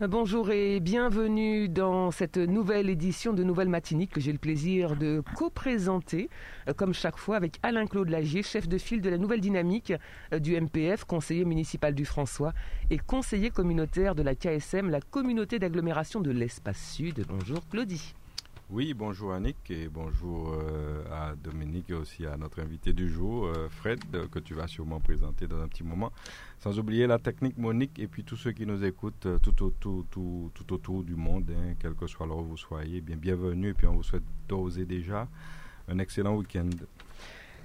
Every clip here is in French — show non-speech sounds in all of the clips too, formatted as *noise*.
Bonjour et bienvenue dans cette nouvelle édition de Nouvelle Matinique que j'ai le plaisir de co-présenter, euh, comme chaque fois, avec Alain-Claude Lagier, chef de file de la Nouvelle Dynamique euh, du MPF, conseiller municipal du François et conseiller communautaire de la KSM, la communauté d'agglomération de l'Espace Sud. Bonjour Claudie. Oui, bonjour Annick et bonjour euh, à Dominique et aussi à notre invité du jour, euh, Fred, que tu vas sûrement présenter dans un petit moment. Sans oublier la technique Monique et puis tous ceux qui nous écoutent euh, tout, tout, tout, autour du monde, hein, quel que soit l'heure où vous soyez. Bien, bienvenue et puis on vous souhaite d'oser déjà un excellent week-end.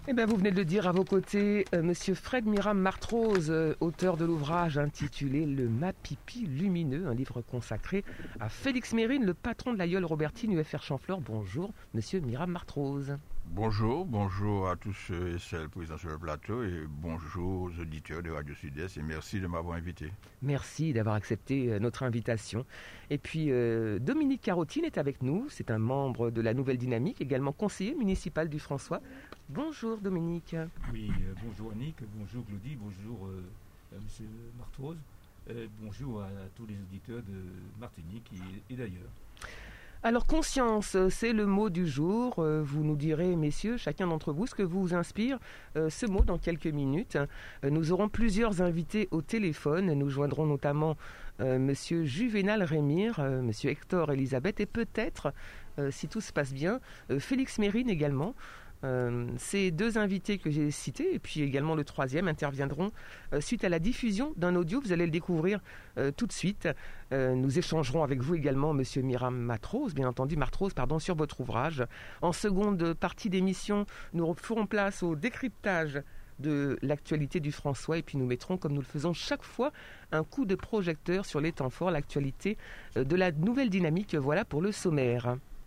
Eh bien, vous venez de dire à vos côtés, euh, Monsieur Fred Miram Martrose, euh, auteur de l'ouvrage intitulé Le Mapipi lumineux, un livre consacré à Félix Mérine, le patron de l'aïeul Robertine UFR Chanfleur. Bonjour, Monsieur Miram Martrose. Bonjour, bonjour à tous ceux et celles présents sur le plateau et bonjour aux auditeurs de Radio Sud-Est et merci de m'avoir invité. Merci d'avoir accepté euh, notre invitation. Et puis euh, Dominique Carotine est avec nous, c'est un membre de la Nouvelle Dynamique, également conseiller municipal du François. Bonjour Dominique. Oui, euh, bonjour Annick, bonjour Claudie, bonjour euh, Monsieur Martrose, euh, bonjour à, à, tous les auditeurs de Martinique et, et d'ailleurs. Alors conscience, c'est le mot du jour. Euh, Vous nous direz, messieurs, chacun d'entre vous, ce que vous inspire euh, ce mot dans quelques minutes. Euh, Nous aurons plusieurs invités au téléphone. Nous joindrons notamment euh, Monsieur Juvenal Rémire, euh, Monsieur Hector Elisabeth et peut-être, euh, si tout se passe bien, euh, Félix Mérine également. Euh, ces deux invités que j'ai cités, et puis également le troisième, interviendront euh, suite à la diffusion d'un audio. Vous allez le découvrir euh, tout de suite. Nous échangerons avec vous également, Monsieur Miram Matrose, bien entendu, Martrose, pardon, sur votre ouvrage. En seconde partie d'émission, nous ferons place au décryptage de l'actualité du François et puis nous mettrons, comme nous le faisons chaque fois, un coup de projecteur sur les temps forts, l'actualité de la nouvelle dynamique. Voilà pour le sommaire.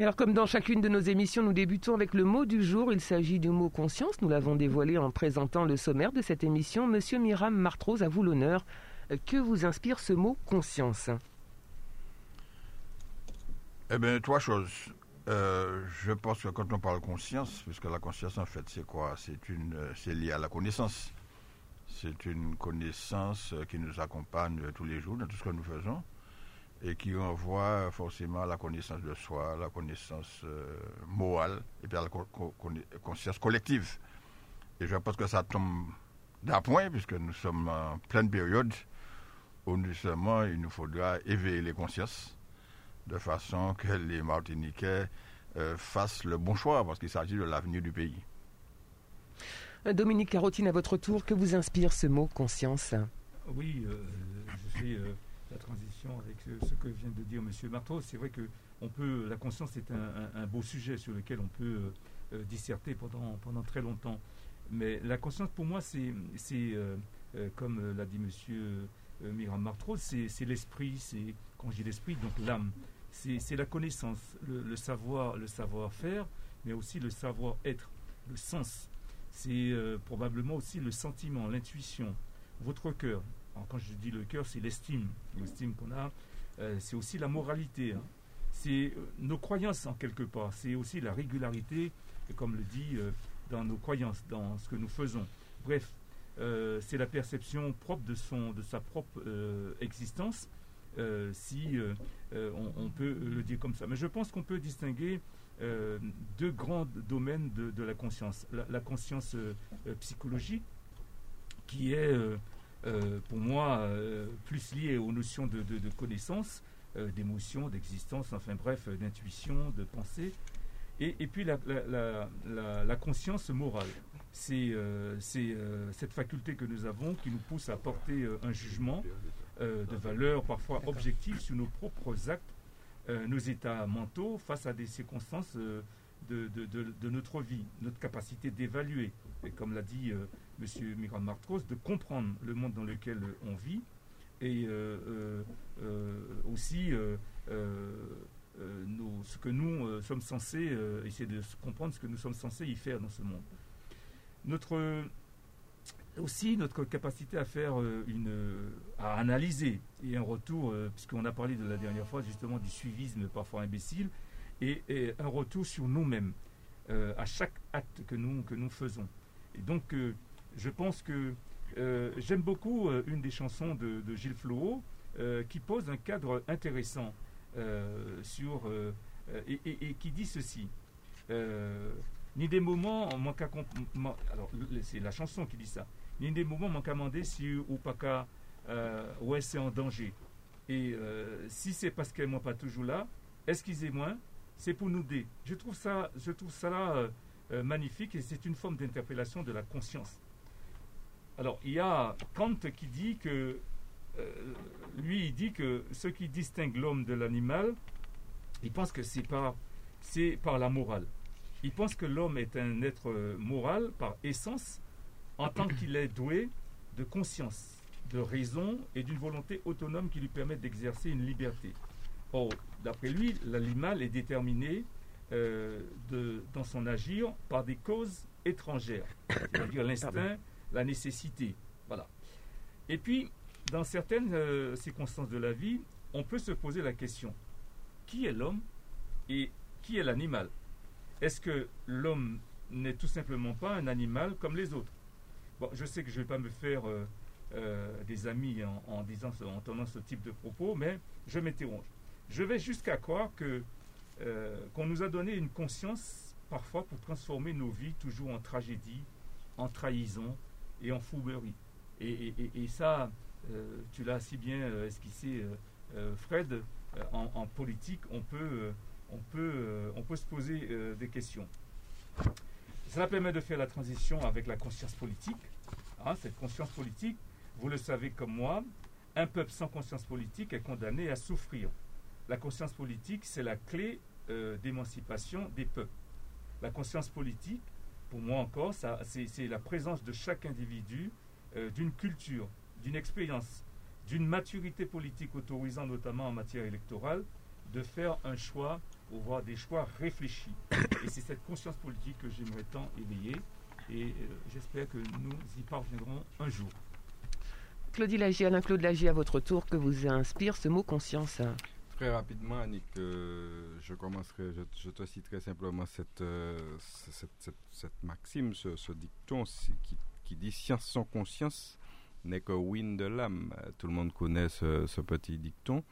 Alors, comme dans chacune de nos émissions, nous débutons avec le mot du jour. Il s'agit du mot conscience. Nous l'avons dévoilé en présentant le sommaire de cette émission. Monsieur Miram Martrose, à vous l'honneur. Que vous inspire ce mot conscience? Eh bien, trois choses. Euh, je pense que quand on parle conscience, puisque la conscience en fait c'est quoi? C'est lié à la connaissance. C'est une connaissance qui nous accompagne tous les jours dans tout ce que nous faisons et qui renvoie forcément à la connaissance de soi, la connaissance euh, morale et puis à la co- co- conna- conscience collective. Et je pense que ça tombe d'appoint puisque nous sommes en pleine période où justement il nous faudra éveiller les consciences de façon que les Martiniquais euh, fassent le bon choix parce qu'il s'agit de l'avenir du pays. Euh, Dominique Carotine, à votre tour, que vous inspire ce mot conscience? Oui, euh, je euh, la transition avec ce, ce que vient de dire Monsieur Martrose. C'est vrai que on peut, la conscience est un, beau sujet sur lequel on peut euh, euh, disserter pendant, pendant très longtemps. Mais la conscience, pour moi, c'est, euh, euh, comme euh, l'a dit euh, Miram Martrose, c'est, l'esprit, c'est quand je dis l'esprit, donc l'âme. C'est, la connaissance, le, savoir, le savoir-faire, mais aussi le savoir-être, le sens. C'est euh, probablement aussi le sentiment, l'intuition, votre cœur. Quand je dis le cœur, c'est l'estime, l'estime qu'on a. Euh, c'est aussi la moralité. hein. C'est euh, nos croyances en quelque part. C'est aussi la régularité, comme le dit euh, dans nos croyances, dans ce que nous faisons. Bref, c'est la perception propre de son, de sa propre existence. si on, peut le dire comme ça. Mais je pense qu'on peut distinguer deux grands domaines de, la conscience. La, la conscience psychologique, qui est euh, pour moi euh, plus liée aux notions de, de- de connaissance, euh, d'émotion, d'existence, enfin bref, d'intuition, de pensée. Et, et puis la, la- la- la- la conscience morale. c'est cette faculté que nous avons qui nous pousse à porter un jugement de valeur parfois objective sur nos propres actes, nos états mentaux face à des circonstances de, notre vie, notre capacité d'évaluer, et comme l'a dit euh, M. Migrant Martros, de comprendre le monde dans lequel on vit, et euh, euh, aussi ce que nous sommes censés, essayer de comprendre ce que nous sommes censés y faire dans ce monde. Notre, aussi notre capacité à faire une, à analyser et un retour, puisqu'on a parlé de la dernière fois justement du suivisme parfois imbécile, et, un retour sur nous-mêmes euh, à chaque acte que nous, que nous faisons. Et donc, euh, je pense que euh, j'aime beaucoup une des chansons de, Gilles Floreau qui pose un cadre intéressant sur, et, qui dit ceci. ni des moments manquent à alors c'est la chanson qui dit ça ni des moments manquent à demander si ou pas qu'à ouais c'est en danger et si c'est parce qu'elle n'est pas toujours là excusez-moi c'est pour nous aider. Je trouve ça, je trouve ça euh, euh, magnifique et c'est une forme d'interpellation de la conscience. Alors, il y a Kant qui dit que, euh, lui, il dit que ce qui distingue l'homme de l'animal, il pense que c'est par, c'est par la morale. Il pense que l'homme est un être moral par essence, en tant qu'il est doué de conscience, de raison et d'une volonté autonome qui lui permet d'exercer une liberté. Or, d'après lui, l'animal est déterminé euh, dans son agir par des causes étrangères, c'est-à-dire *coughs* l'instinct, la nécessité. Voilà. Et puis, dans certaines euh, circonstances de la vie, on peut se poser la question qui est l'homme et qui est l'animal? Est-ce que l'homme n'est tout simplement pas un animal comme les autres? Bon, je sais que je ne vais pas me faire euh, des amis en, disant, en tenant ce type de propos, mais je m'interroge. Je vais jusqu'à croire que euh, qu'on nous a donné une conscience parfois pour transformer nos vies toujours en tragédie, en trahison et en fouberie. Et, ça, euh, tu l'as si bien euh, esquissé, Fred, en, politique, on peut, on, peut, on peut se poser des questions. Cela permet de faire la transition avec la conscience politique. Hein, cette conscience politique, vous le savez comme moi, un peuple sans conscience politique est condamné à souffrir. La conscience politique, c'est la clé euh, d'émancipation des peuples. La conscience politique, pour moi encore, c'est la présence de chaque individu euh, d'une culture, d'une expérience, d'une maturité politique autorisant notamment en matière électorale de faire un choix ou voir des choix réfléchis. Et c'est cette conscience politique que j'aimerais tant éveiller et euh, j'espère que nous y parviendrons un jour. Claudie Lagier, Alain Claude Lagier, à votre tour, que vous inspire ce mot conscience? Très rapidement, Annick, euh, je commencerai, je, te citerai simplement cette, euh, cette, maxime, ce, dicton qui, dit science sans conscience n'est que win de l'âme. Tout le monde connaît ce, petit dicton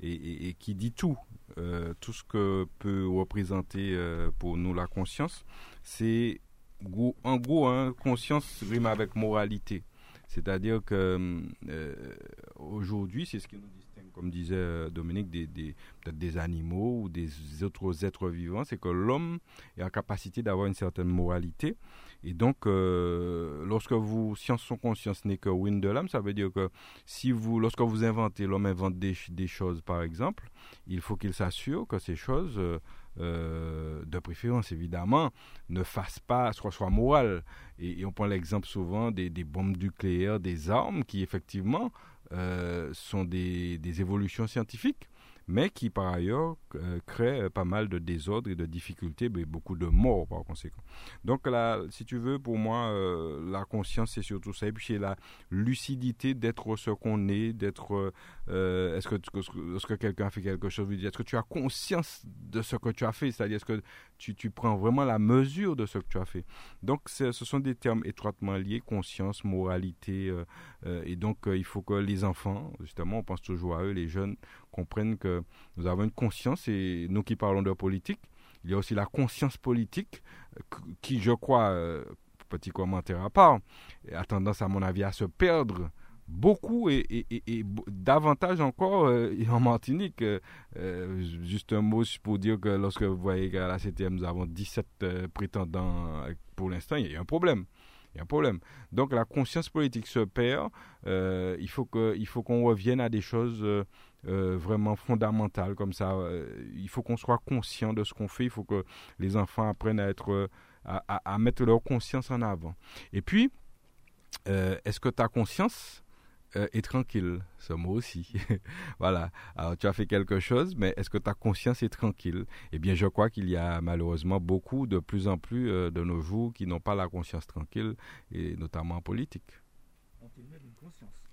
et, qui dit tout. Euh, tout ce que peut représenter pour nous la conscience, c'est en gros, hein, conscience rime avec moralité. C'est-à-dire que aujourd'hui, c'est ce qui nous dit comme disait euh, Dominique, des, peut-être des animaux ou des autres êtres vivants, c'est que l'homme est en capacité d'avoir une certaine moralité. Et donc, euh, lorsque vous, science sans conscience n'est que win de l'âme, ça veut dire que si vous, lorsque vous inventez, l'homme invente des, choses, par exemple, il faut qu'il s'assure que ces choses, euh, de préférence évidemment, ne fassent pas, soit, soit morales. Et, on prend l'exemple souvent des, des, bombes nucléaires, des armes qui effectivement sont des, des, évolutions scientifiques mais qui par ailleurs euh, crée pas mal de désordre et de difficultés, mais beaucoup de morts par conséquent. Donc là, si tu veux, pour moi, euh, la conscience, c'est surtout ça. Et puis c'est la lucidité d'être ce qu'on est, d'être... Euh, est-ce que lorsque quelqu'un fait quelque chose, est-ce que tu as conscience de ce que tu as fait? C'est-à-dire, est-ce que tu, tu, prends vraiment la mesure de ce que tu as fait? Donc ce sont des termes étroitement liés, conscience, moralité. et donc il faut que les enfants, justement, on pense toujours à eux, les jeunes, comprennent que nous avons une conscience, et nous qui parlons de politique, il y a aussi la conscience politique qui, je crois, euh, petit commentaire à part, a tendance, à mon avis, à se perdre beaucoup et, davantage encore euh, *laughs* en Martinique. Euh, juste un mot pour dire que lorsque vous voyez qu'à la CTM, nous avons 17 prétendants pour l'instant, il y a un problème. Il y a un problème. Donc la conscience politique se perd. il faut qu'on revienne à des choses vraiment fondamentales comme ça. il faut qu'on soit conscient de ce qu'on fait. Il faut que les enfants apprennent à être, à mettre leur conscience en avant. Et puis, est-ce que ta conscience euh, est tranquille, ce mot aussi. *laughs* voilà. Alors, tu as fait quelque chose, mais est-ce que ta conscience est tranquille? Eh bien, je crois qu'il y a malheureusement beaucoup, de plus en plus euh, de nos jours, qui n'ont pas la conscience tranquille, et notamment en politique. On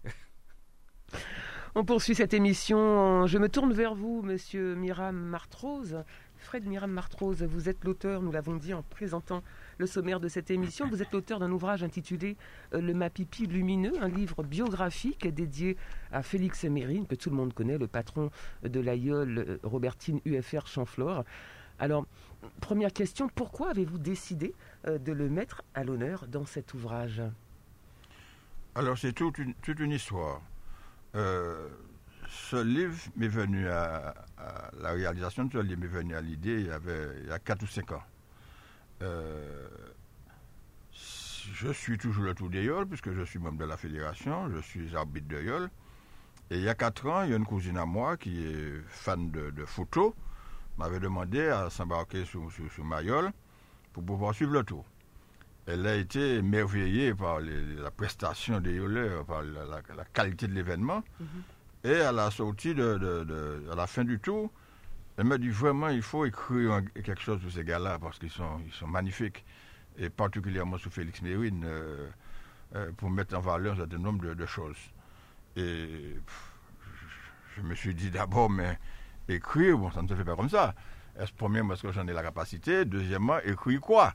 *laughs* poursuit cette émission. Je me tourne vers vous, monsieur Miram Martrose. Fred Miram Martrose, vous êtes l'auteur, nous l'avons dit en présentant le sommaire de cette émission. Vous êtes l'auteur d'un ouvrage intitulé euh, Le Mapipi lumineux, un livre biographique dédié à Félix Mérine, que tout le monde connaît, le patron de l'aïeul euh, Robertine UFR Champflore. Alors, première question, pourquoi avez-vous décidé euh, de le mettre à l'honneur dans cet ouvrage? Alors, c'est toute une, histoire. Ce livre m'est venu à, la réalisation de ce livre m'est venu à l'idée il y avait il y a 4 ou 5 ans. Euh, je suis toujours le tour d'Eol, puisque je suis membre de la fédération, je suis arbitre de Et il y a quatre ans, il y a une cousine à moi qui est fan de, photos, m'avait demandé à s'embarquer sur, sur, Mayol pour pouvoir suivre le tour. Elle a été émerveillée par la prestation des Yoleurs, par la, qualité de l'événement. Mm-hmm. Et à la sortie, de, à la fin du tour, elle m'a dit vraiment, il faut écrire quelque chose sur ces gars-là parce qu'ils sont, ils sont magnifiques. Et particulièrement sur Félix Mérine, euh, euh, pour mettre en valeur un certain nombre de, choses. Et je, me suis dit d'abord, mais écrire, bon, ça ne se fait pas comme ça. Est-ce premièrement parce que j'en ai la capacité? Deuxièmement, écrire quoi?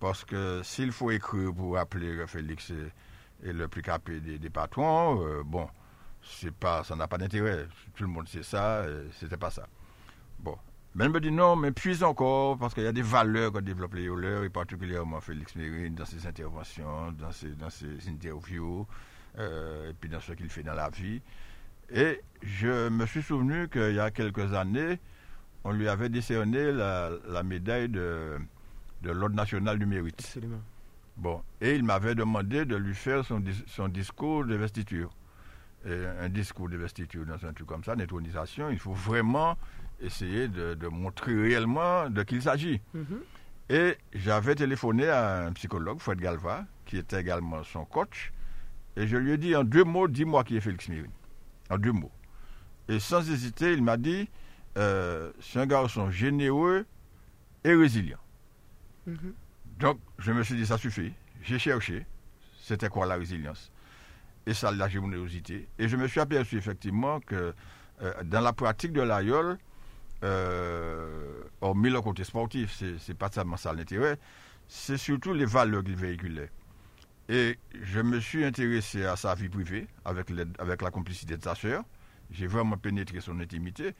Parce que s'il faut écrire pour appeler Félix et, le plus capé des, patrons, euh, bon, c'est pas, ça n'a pas d'intérêt. Tout le monde sait ça, c'était pas ça. Bon. Mais elle me dit non, mais puis encore, parce qu'il y a des valeurs qu'on développe les et particulièrement Félix Mérine dans ses interventions, dans ses, dans ses interviews, euh, et puis dans ce qu'il fait dans la vie. Et je me suis souvenu qu'il y a quelques années, on lui avait décerné la, médaille de, de l'Ordre national du mérite. Absolument. Bon, et il m'avait demandé de lui faire son, son discours de vestiture. Et un discours de vestiture dans un truc comme ça, d'intronisation, il faut vraiment essayer de, montrer réellement de qui il s'agit. Mhm. Et j'avais téléphoné à un psychologue, Fred Galva, qui était également son coach, et je lui ai dit en deux mots, dis-moi qui est Félix Mérine. En deux mots. Et sans hésiter, il m'a dit, euh, c'est un garçon généreux et résilient. Mhm. Donc, je me suis dit, ça suffit. J'ai cherché, c'était quoi la résilience? Et ça, la générosité. Et je me suis aperçu effectivement que euh, dans la pratique de l'aïeul, euh, hormis le côté sportif, c'est pas seulement ça l'intérêt, c'est surtout les valeurs qu'il véhiculait. Et je me suis intéressé à sa vie privée avec, avec la complicité de sa sœur. J'ai vraiment pénétré son intimité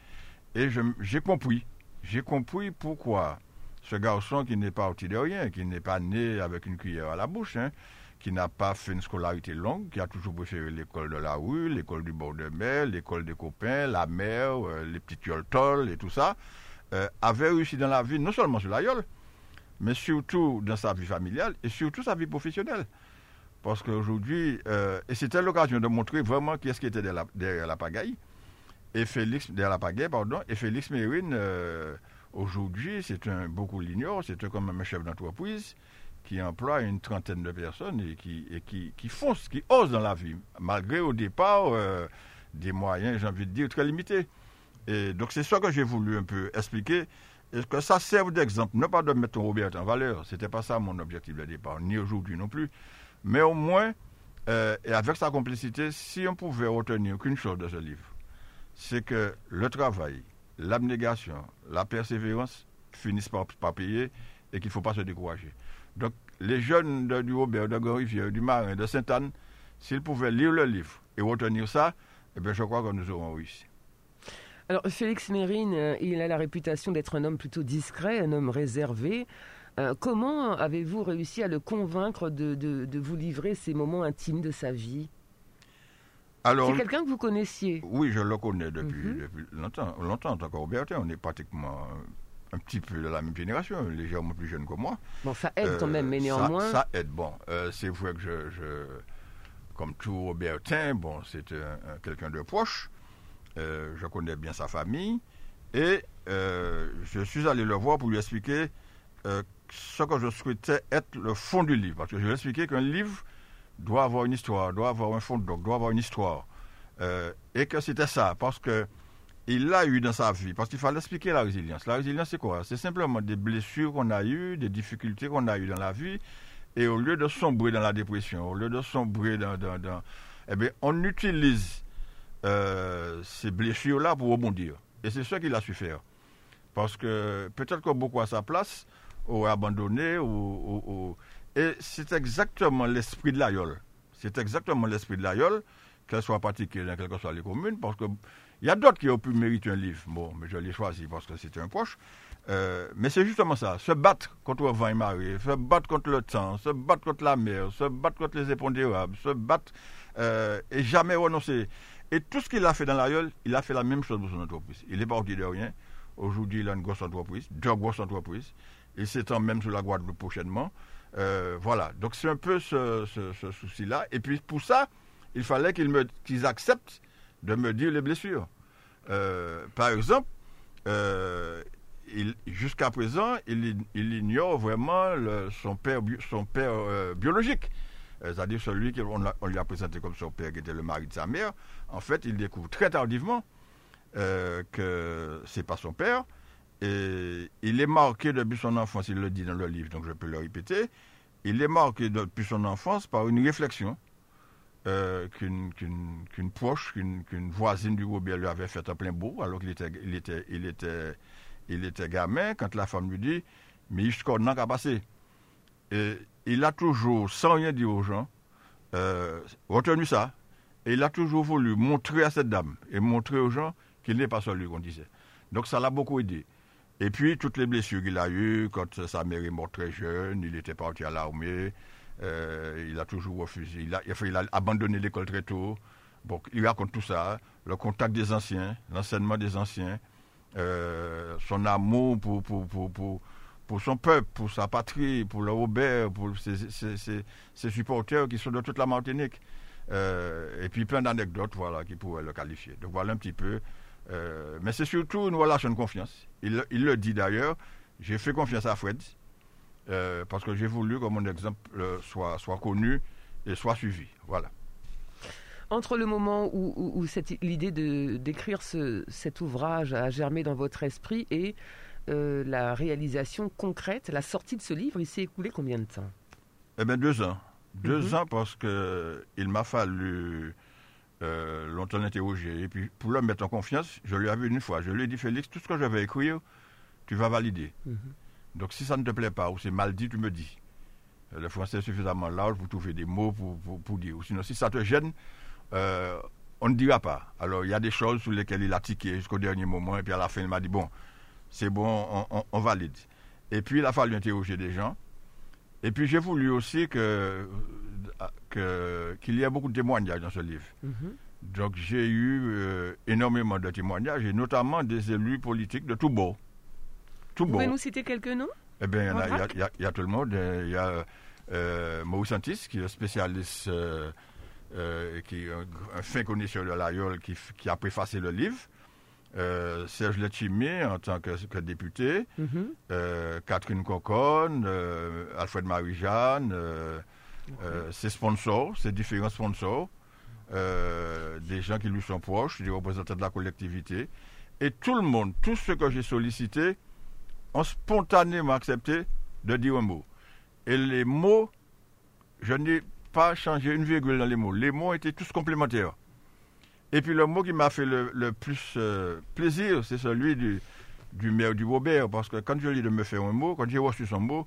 et j'ai compris. J'ai compris pourquoi ce garçon qui n'est pas rien, qui n'est pas né avec une cuillère à la bouche, hein, qui n'a pas fait une scolarité longue, qui a toujours préféré l'école de la rue, l'école du bord de mer, l'école des copains, la mer, euh, les petits yoltols et tout ça, euh, avait réussi dans la vie, non seulement sur la yole, mais surtout dans sa vie familiale et surtout sa vie professionnelle. Parce qu'aujourd'hui, euh, et c'était l'occasion de montrer vraiment qui est-ce qui était derrière la, pagaille, et Félix, derrière la pagaille, pardon, et Félix Mérine, aujourd'hui, c'est un, beaucoup l'ignorent, c'est comme un chef d'entreprise, qui emploie une trentaine de personnes et qui, et qui, qui foncent, qui osent dans la vie, malgré au départ euh, des moyens, j'ai envie de dire, très limités. Et donc c'est ça que j'ai voulu un peu expliquer. Est-ce que ça serve d'exemple? Non pas de mettre Robert en valeur, c'était pas ça mon objectif de départ, ni aujourd'hui non plus. Mais au moins, euh, et avec sa complicité, si on pouvait retenir qu'une chose de ce livre, c'est que le travail, l'abnégation, la persévérance finissent par, payer et qu'il ne faut pas se décourager. Donc, les jeunes de, du Robert, de Grand-Rivière, du Marin, de Sainte-Anne, s'ils pouvaient lire le livre et retenir ça, eh bien, je crois que nous aurons réussi. Alors, Félix Mérine, euh, il a la réputation d'être un homme plutôt discret, un homme réservé. Euh, comment avez-vous réussi à le convaincre de, de, vous livrer ces moments intimes de sa vie? C'est quelqu'un que vous connaissiez Oui, je le connais depuis, depuis longtemps, longtemps encore. Bertin, on est pratiquement un petit peu de la même génération, légèrement plus jeune que moi. Bon, ça aide quand même, mais euh, néanmoins. Ça, aide, bon. Euh, c'est vrai que je, comme tout Robertin, bon, c'est quelqu'un de proche. Euh, je connais bien sa famille. Et je suis allé le voir pour lui expliquer ce que je souhaitais être le fond du livre. Parce que je lui ai expliqué qu'un livre doit avoir une histoire, doit avoir un fond, donc doit avoir une histoire. et que c'était ça. Parce que il l'a eu dans sa vie, parce qu'il fallait expliquer la résilience. La résilience, c'est quoi? C'est simplement des blessures qu'on a eues, des difficultés qu'on a eues dans la vie, et au lieu de sombrer dans la dépression, au lieu de sombrer dans... dans, eh bien, on utilise euh, ces blessures-là pour rebondir. Et c'est ce qu'il a su faire. Parce que peut-être que beaucoup à sa place auraient abandonné, ou, et c'est exactement l'esprit de l'aïeul. C'est exactement l'esprit de l'aïeul, qu'elle soit pratiquée dans quelles que soient les communes, parce que il y a d'autres qui ont pu mériter un livre. Bon, mais je l'ai choisi parce que c'était un proche. Euh, mais c'est justement ça, se battre contre le vent et marée, se battre contre le temps, se battre contre la mer, se battre contre les épondérables, se battre euh, et jamais renoncer. Et tout ce qu'il a fait dans la gueule, il a fait la même chose pour son entreprise. Il n'est pas parti de rien. Aujourd'hui, il a une grosse entreprise, deux grosses entreprises. Il s'étend même sur la Guadeloupe prochainement. Euh, voilà, donc c'est un peu ce, souci-là. Et puis pour ça, il fallait qu'ils acceptent de me dire les blessures. Euh, par exemple, euh, jusqu'à présent, il, ignore vraiment son père, son père biologique. C'est-à-dire celui qu'on on lui a présenté comme son père, qui était le mari de sa mère. En fait, il découvre très tardivement que c'est pas son père. Et il est marqué depuis son enfance, il le dit dans le livre, donc je peux le répéter. Il est marqué depuis son enfance par une réflexion euh, qu'une proche, qu'une voisine du Robert lui avait fait un plein beau, alors qu'il était, il était, il était, il était gamin, quand la femme lui dit, mais il n'a qu'à passer. Et il a toujours, sans rien dire aux gens, euh, retenu ça. Et il a toujours voulu montrer à cette dame et montrer aux gens qu'il n'est pas celui qu'on disait. Donc ça l'a beaucoup aidé. Et puis toutes les blessures qu'il a eues, quand sa mère est morte très jeune, il était parti à l'armée, euh, il a toujours refusé. Il a, il a abandonné l'école très tôt. Bon, il raconte tout ça. Le contact des anciens, l'enseignement des anciens, euh, son amour pour, pour, pour, pour, son peuple, pour sa patrie, pour le Robert, pour ses, supporters qui sont de toute la Martinique. Euh, et puis plein d'anecdotes voilà, qui pourraient le qualifier. Donc voilà un petit peu. Mais c'est surtout une relation de confiance. Il, il le dit d'ailleurs. J'ai fait confiance à Fred. Euh, parce que j'ai voulu que mon exemple euh, soit, soit connu et soit suivi. Voilà. Entre le moment où, l'idée d'écrire cet ouvrage a germé dans votre esprit et euh, la réalisation concrète, la sortie de ce livre, il s'est écoulé combien de temps? Eh bien, deux ans. Deux mhm. ans parce qu'il m'a fallu longtemps l'interroger. Et puis, pour le mettre en confiance, je lui avais une fois, je lui ai dit, Félix, tout ce que je vais écrire, tu vas valider. Mhm. Donc si ça ne te plaît pas ou c'est mal dit, tu me dis. Le français est suffisamment large pour trouver des mots pour, dire. Ou sinon, si ça te gêne, euh, on ne dira pas. Alors, il y a des choses sur lesquelles il a tiqué jusqu'au dernier moment, et puis à la fin, il m'a dit, bon, c'est bon, on, valide. Et puis, il a fallu interroger des gens. Et puis, j'ai voulu aussi que, qu'il y ait beaucoup de témoignages dans ce livre. Mm-hmm. Donc, j'ai eu euh, énormément de témoignages, et notamment des élus politiques de tout bord. Vous pouvez nous citer quelques noms? Eh bien, il y, a tout le monde. Il y a euh, Maurice qui est spécialiste, euh, euh, qui est un, fin connaisseur de l'aïeul, qui, qui, a préfacé le livre. Euh, Serge Letchimé en tant que, député, mm-hmm. Catherine Coconne, Alfred Marie-Jeanne, ses sponsors, ses différents sponsors, des gens qui lui sont proches, des représentants de la collectivité, et tout le monde, tout ce que j'ai sollicité, ont spontanément accepté de dire un mot. Et les mots, je n'ai pas changé une virgule dans les mots. Les mots étaient tous complémentaires. Et puis le mot qui m'a fait le, plus euh, plaisir, c'est celui du, du maire du Robert, parce que quand je lui ai de me faire un mot, quand j'ai reçu son mot,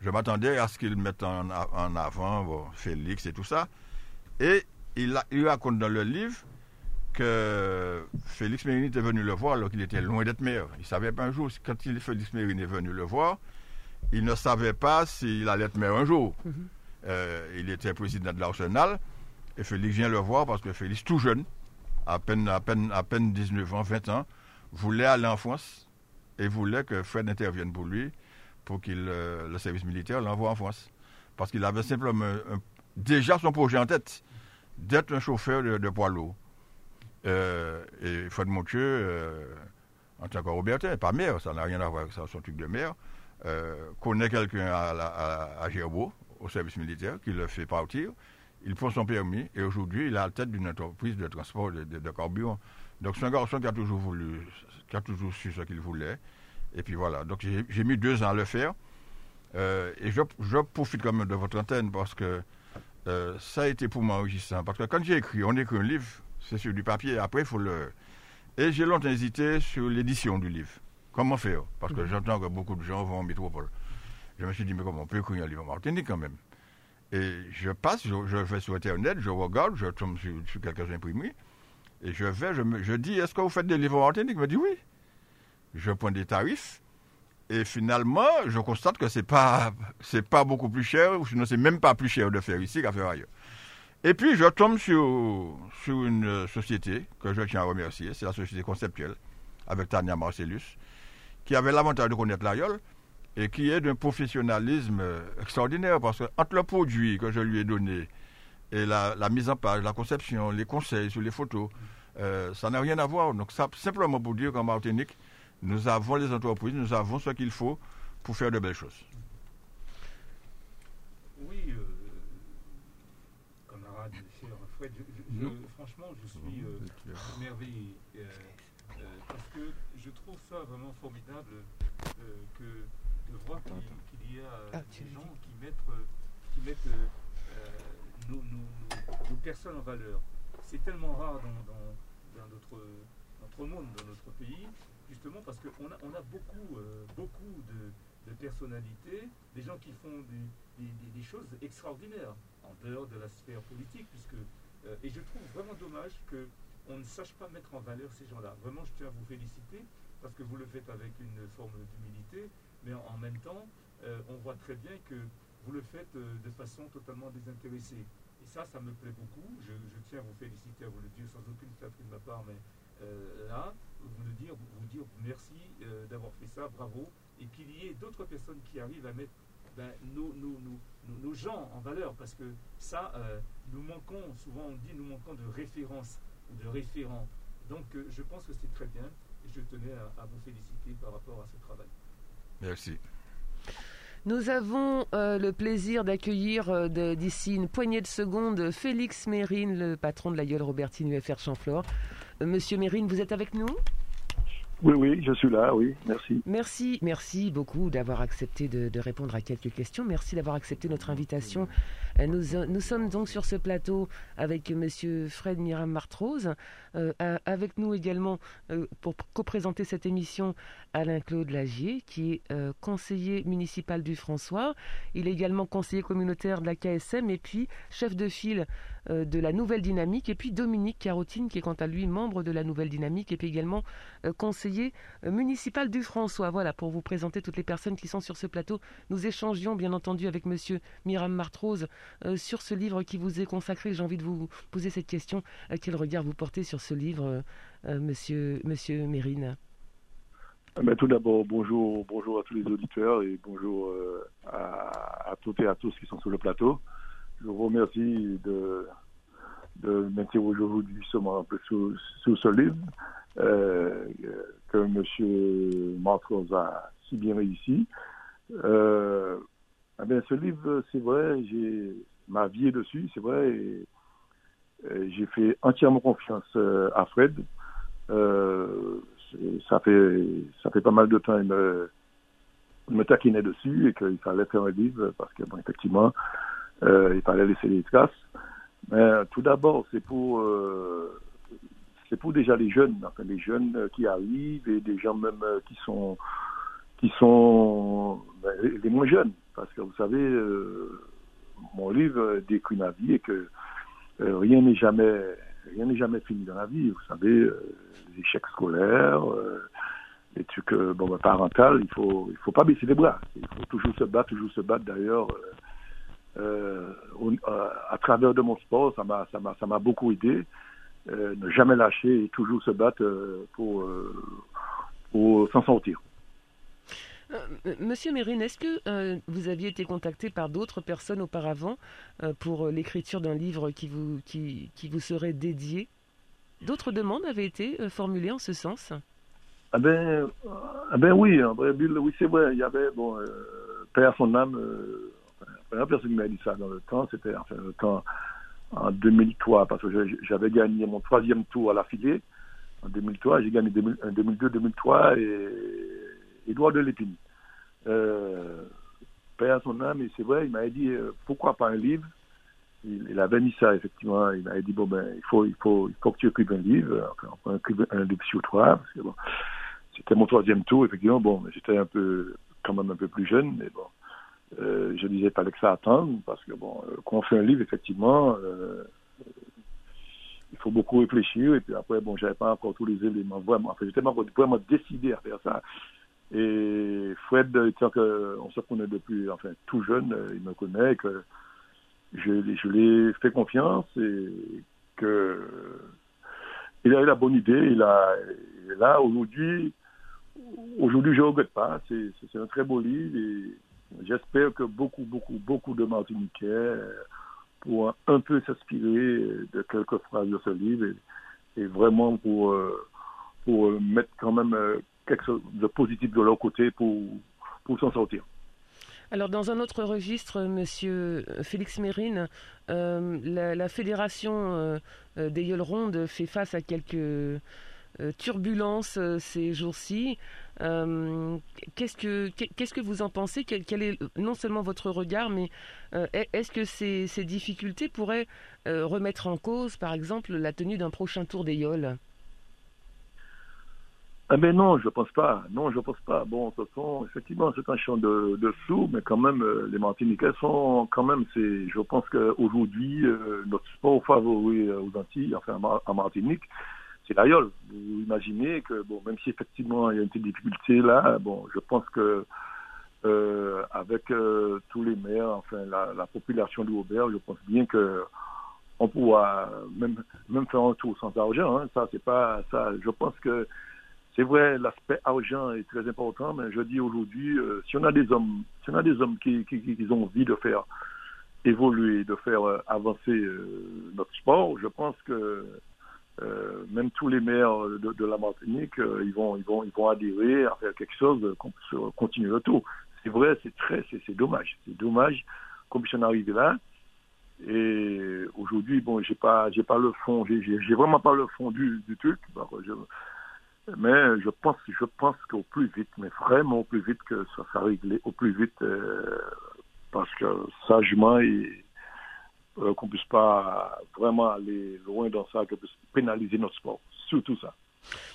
je m'attendais à ce qu'il mette en, avant Félix et tout ça. Et il, il raconte dans le livre que Félix Mérine était venu le voir alors qu'il était loin d'être maire. Il ne savait pas un jour, quand Félix Mérine est venu le voir, il ne savait pas s'il allait être maire un jour. Mhm. Euh, il était président de l'Arsenal Et Félix vient le voir parce que Félix, tout jeune, à peine, à peine, à peine 19 ans, 20 ans, voulait aller en France et voulait que Fred intervienne pour lui, pour qu'il euh, le service militaire l'envoie en France. Parce qu'il avait simplement déjà son projet en tête, d'être un chauffeur de, poids lourd. Euh, et Fred Montieu, euh, en tant que Robertin, pas maire, ça n'a rien à voir avec son truc de maire, connaît quelqu'un à, à, Gerbeau, au service militaire, qui le fait partir. Il prend son permis et aujourd'hui, il est à la tête d'une entreprise de transport de, de carburant. Donc c'est un garçon qui a toujours voulu, qui a toujours su ce qu'il voulait. Et puis voilà. Donc j'ai mis deux ans à le faire. Euh, et je, je, profite quand même de votre antenne parce que euh, ça a été pour moi enrichissant. Parce que quand j'ai écrit, on écrit un livre, c'est sur du papier, après il faut le. Et j'ai longtemps hésité sur l'édition du livre. Comment faire? Parce que j'entends que beaucoup de gens vont en métropole. Je me suis dit, mais comment? On peut écrire un livre en Martinique quand même Et je passe, je, vais sur Internet, je regarde, je tombe sur, quelques imprimeries. Et je vais, je, dis, est-ce que vous faites des livres en Il me dit oui. Je prends des tarifs. Et finalement, je constate que c'est pas, c'est pas beaucoup plus cher, ou sinon c'est même pas plus cher de faire ici qu'à faire ailleurs. Et puis je tombe sur, sur une société que je tiens à remercier, c'est la société conceptuelle, avec Tania Marcellus, qui avait l'avantage de connaître l'AIOL et qui est d'un professionnalisme extraordinaire parce que entre le produit que je lui ai donné et la, mise en page, la conception, les conseils sur les photos, euh, ça n'a rien à voir. Donc, ça, simplement pour dire qu'en Martinique, nous avons les entreprises, nous avons ce qu'il faut pour faire de belles choses. Oui, euh, camarade, cher Fred, franchement, je suis euh, émerveillé parce que je trouve ça vraiment formidable que qu'il y a ah, des gens qui mettent, qui mettent nos, personnes en valeur. C'est tellement rare dans, notre, notre, monde, dans notre pays, justement parce qu'on a, on a beaucoup, euh, beaucoup de, personnalités, des gens qui font des, choses extraordinaires en dehors de la sphère politique, puisque euh, et je trouve vraiment dommage qu'on ne sache pas mettre en valeur ces gens-là. Vraiment, je tiens à vous féliciter parce que vous le faites avec une forme d'humilité, mais en, même temps, euh, on voit très bien que vous le faites de façon totalement désintéressée. Et ça, ça me plaît beaucoup. Je, tiens à vous féliciter, à vous le dire sans aucune flatterie de ma part, mais euh, là, vous le dire, vous, dire merci euh, d'avoir fait ça, bravo, et qu'il y ait d'autres personnes qui arrivent à mettre ben, nos, gens en valeur, parce que ça, euh, nous manquons, souvent on dit, nous manquons de références de référents. Donc je pense que c'est très bien, et je tenais à vous féliciter par rapport à ce travail. Merci. Nous avons euh, le plaisir d'accueillir euh, d'ici une poignée de secondes Félix Mérine, le patron de la gueule Robertine UFR Champflore. Euh, Monsieur Mérine, vous êtes avec nous? Oui, oui, je suis là, oui, merci. Merci, merci beaucoup d'avoir accepté de, répondre à quelques questions. Merci d'avoir accepté notre invitation. Nous, nous, sommes donc sur ce plateau avec Monsieur Fred Miram Martrose, avec nous également pour co-présenter cette émission Alain-Claude Lagier, qui est euh, conseiller municipal du François. Il est également conseiller communautaire de la KSM et puis chef de file euh, de la Nouvelle Dynamique. Et puis Dominique Carotine, qui est quant à lui membre de la Nouvelle Dynamique et puis également euh, conseiller municipal du François. Voilà, pour vous présenter toutes les personnes qui sont sur ce plateau. Nous échangions bien entendu avec monsieur Miram Martrose sur ce livre qui vous est consacré. J'ai envie de vous poser cette question. quel regard vous portez sur ce livre, monsieur, monsieur Mérine? Mais tout d'abord, bonjour, bonjour à tous les auditeurs et bonjour euh, à, toutes et à tous qui sont sur le plateau. Je vous remercie de, de m'interroger aujourd'hui justement un peu sur, ce livre euh, que M. Marcos a si bien réussi. Euh, eh bien, ce livre, c'est vrai, j'ai ma vie est dessus, c'est vrai, et, j'ai fait entièrement confiance à Fred. Euh, ça fait ça fait pas mal de temps il me, me taquinait dessus et qu'il fallait faire un livre parce que bon effectivement euh, il fallait laisser des traces. Mais tout d'abord c'est pour euh, c'est pour déjà les jeunes, enfin les jeunes qui arrivent et des gens même qui sont qui sont ben, les moins jeunes parce que vous savez euh, mon livre décrit ma vie et que rien n'est jamais rien n'est jamais fini dans la vie. Vous savez, euh, les échecs scolaires, euh, les trucs euh, bon, bah, il faut, il faut pas baisser les bras. Il faut toujours se battre, toujours se battre. D'ailleurs, à travers de mon sport, ça m'a, ça m'a, ça m'a beaucoup aidé. ne jamais lâcher et toujours se battre pour, pour s'en sortir. Monsieur Mérine, est-ce que vous aviez été contacté par d'autres personnes auparavant pour l'écriture d'un livre qui vous, serait dédié? D'autres demandes avaient été formulées en ce sens? Ah ben, ah ben oui, oui c'est vrai. Il y avait, bon, euh, Père son âme, euh, la première personne qui m'a dit ça dans le temps, c'était en 2003, parce que j'avais gagné mon troisième tour à la filée. En 2003, j'ai gagné 2002, 2003 et Édouard de Lépine. Euh, Père son âme, et c'est vrai, il m'avait dit euh, pourquoi pas un livre? Il, avait mis ça, effectivement. Il m'avait dit bon, ben, il faut, il faut, il faut que tu écrives un livre, un, un livre sur toi, c'était mon troisième tour, effectivement. Bon, j'étais un peu, quand même un peu plus jeune, mais bon, euh, je disais pas que ça attendre, parce que bon, euh, quand on fait un livre, effectivement, il faut beaucoup réfléchir, et puis après, bon, j'avais pas encore tous les éléments, vraiment, enfin, j'étais vraiment décidé à faire ça. Et Fred, étant qu'on se connaît depuis, enfin, tout jeune, il me connaît, que je, je l'ai fait confiance et que il a eu la bonne idée, il a, et là, aujourd'hui, aujourd'hui, je ne regrette pas. C'est un très beau livre et j'espère que beaucoup, beaucoup, beaucoup de Martiniquais euh, pourront un peu s'inspirer de quelques phrases de ce livre et, vraiment pour, euh, pour mettre quand même euh, quelque chose de positif de leur côté pour, pour s'en sortir. Alors, dans un autre registre, Monsieur Félix Mérine, la, la, fédération des Yoles Rondes fait face à quelques euh, turbulence euh, ces jours-ci. Euh, qu'est-ce que qu'est-ce que vous en pensez? Quel, est non seulement votre regard, mais est-ce que ces, ces, difficultés pourraient remettre en cause, par exemple, la tenue d'un prochain tour des Yoles ah ben non, je pense pas. Non, je pense pas. Bon, ce sont effectivement c'est un champ de, de flou, mais quand même les Martiniquais sont quand même. C'est, je pense qu'aujourd'hui notre sport favori aux Antilles, enfin en Martinique, c'est l'aïeul. Vous imaginez que, bon, même si effectivement il y a une petite difficulté là, bon, je pense que euh, avec euh, tous les maires, enfin la, population de Aubert, je pense bien que on pourra même même faire un tour sans argent. Hein. Ça, c'est pas ça. Je pense que c'est vrai, l'aspect argent est très important, mais je dis aujourd'hui, euh, si on a des hommes, si on a des hommes qui, ont envie de faire évoluer, de faire avancer notre sport, je pense que euh, même tous les maires de, la Martinique, euh, ils vont, ils vont, ils vont adhérer à faire quelque chose qu'on puisse continuer le tour. C'est vrai, c'est très, c'est dommage, c'est dommage qu'on puisse en arriver là. Et aujourd'hui, bon, j'ai pas, j'ai pas le fond, j'ai vraiment pas le fond du truc. Mais je pense, je pense qu'au plus vite, mais vraiment au plus vite que ça soit réglé, au plus vite, euh, parce que sagement euh, qu'on puisse pas vraiment aller loin dans ça, qu'on puisse pénaliser notre sport, surtout ça.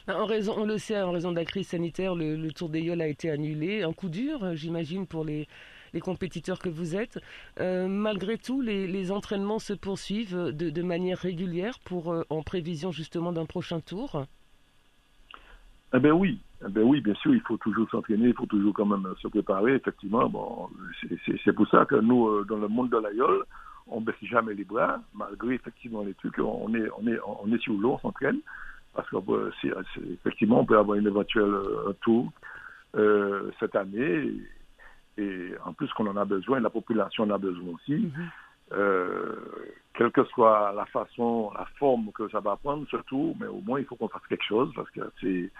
En raison, on le sait, en raison de la crise sanitaire, le, Tour des Yoles a été annulé. Un coup dur, euh, j'imagine, pour les, les, compétiteurs que vous êtes. Malgré tout, les, entraînements se poursuivent de, de manière régulière pour, en prévision justement d'un prochain tour Eh bien oui, eh ben oui, bien sûr, il faut toujours s'entraîner, il faut toujours quand même se préparer, effectivement. Bon, c'est pour ça que nous, dans le monde de l'aïeul, on baisse jamais les bras, malgré effectivement les trucs, on est, on est, on est sur l'eau, on s'entraîne, parce que euh, effectivement, on peut avoir une éventuelle euh, tour euh, cette année, et, en plus qu'on en a besoin, la population en a besoin aussi. Mm-hmm. Euh, quelle que soit la façon, la forme que ça va prendre, surtout, mais au moins il faut qu'on fasse quelque chose parce que c'est,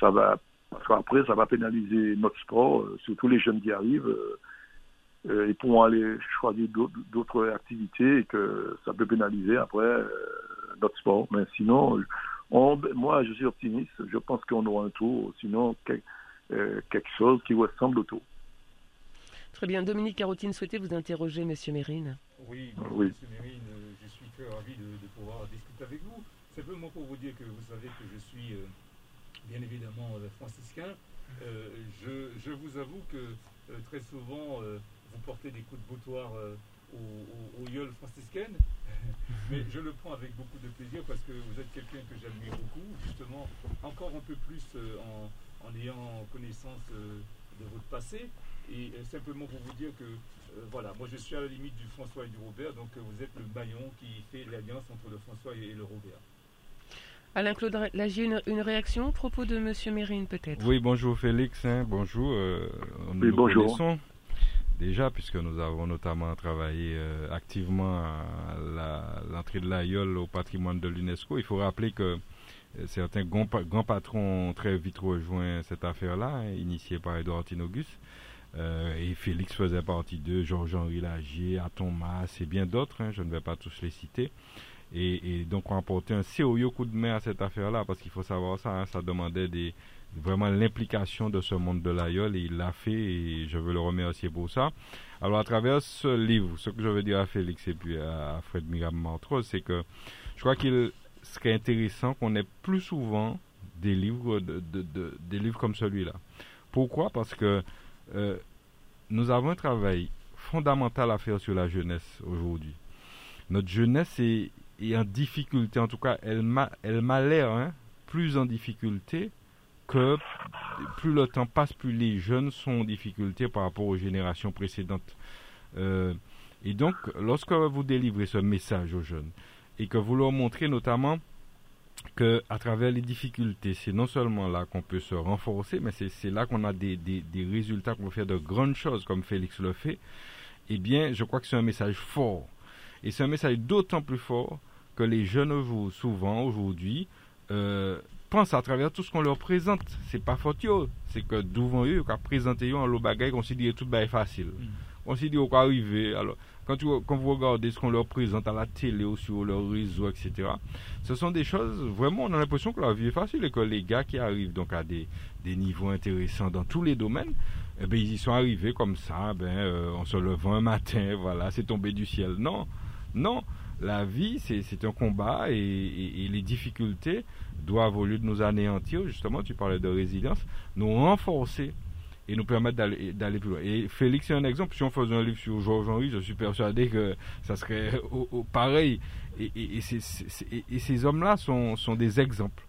ça va, parce qu'après ça va pénaliser notre sport, surtout les jeunes qui arrivent euh, ils pourront aller choisir d'autres activités et que ça peut pénaliser après euh, notre sport. Mais sinon, moi, je suis optimiste. Je pense qu'on aura un tour, sinon euh, quelque chose qui ressemble au tour. Très bien. Dominique Carotine, souhaitez vous interroger, Monsieur Mérine? Oui, oui. Monsieur Mérine, je suis très ravi de, pouvoir discuter avec vous. Simplement pour vous dire que vous savez que je suis bien évidemment franciscain. Je, je, vous avoue que très souvent, vous portez des coups de boutoir euh, aux, aux, franciscaines, *laughs* mais je le prends avec beaucoup de plaisir parce que vous êtes quelqu'un que j'admire beaucoup, justement, encore un peu plus euh, en, ayant connaissance euh, de votre passé. Et simplement pour vous dire que, voilà, moi je suis à la limite du François et du Robert, donc vous êtes le maillon qui fait l'alliance entre le François et le Robert. Alain-Claude Lagier, une, une, réaction au propos de M. Mérine, peut-être? Oui, bonjour Félix, hein, bonjour. nous oui, bonjour. déjà, puisque nous avons notamment travaillé euh, activement à l'entrée de l'AIOL au patrimoine de l'UNESCO. Il faut rappeler que euh, certains grands, patrons ont très vite rejoint cette affaire-là, hein, initiée par Edouard Tinogus. Euh, et Félix faisait partie d'eux, Georges-Henri Lagier, Thomas et bien d'autres, hein, je ne vais pas tous les citer. Et, donc on a apporté un sérieux coup de main à cette affaire-là, parce qu'il faut savoir ça, hein, ça demandait vraiment l'implication de ce monde de l'aïeul, et il l'a fait, et je veux le remercier pour ça. Alors à travers ce livre, ce que je veux dire à Félix et puis à, Fred Miram Martros, c'est que je crois qu'il serait intéressant qu'on ait plus souvent des livres comme celui-là. Pourquoi? Parce que euh, nous avons un travail fondamental à faire sur la jeunesse aujourd'hui. Notre jeunesse est, en difficulté, en tout cas, elle m'a, elle m'a l'air hein, plus en difficulté que plus le temps passe, plus les jeunes sont en difficulté par rapport aux générations précédentes. Euh, et donc, lorsque vous délivrez ce message aux jeunes et que vous leur montrez notamment que à travers les difficultés, c'est non seulement là qu'on peut se renforcer, mais c'est là qu'on a des, des, des résultats, qu'on peut faire de grandes choses comme Félix le fait, eh bien, je crois que c'est un message fort. Et c'est un message d'autant plus fort que les jeunes, souvent aujourd'hui, euh, pensent à travers tout ce qu'on leur présente. C'est pas faute, c'est que devant eux, quand présenter en le bagage, on s'est dit tout est facile. Mm. On s'est dit au quoi arriver. Alors, quand, vous regardez ce qu'on leur présente à la télé ou sur leur réseau, etc., ce sont des choses, vraiment, on a l'impression que la vie est facile et que les gars qui arrivent donc à des, des niveaux intéressants dans tous les domaines, eh ben, ils y sont arrivés comme ça, ben, euh, en se levant un matin, *laughs* voilà, c'est tombé du ciel. Non, non la vie, c'est un combat et, les difficultés doivent, au lieu de nous anéantir, justement, tu parlais de résilience, nous renforcer et nous permettre d'aller plus loin. Et Félix est un exemple. Si on faisait un livre sur Georges-Henri, je suis persuadé que ça serait pareil. Et, ces hommes-là sont, des exemples.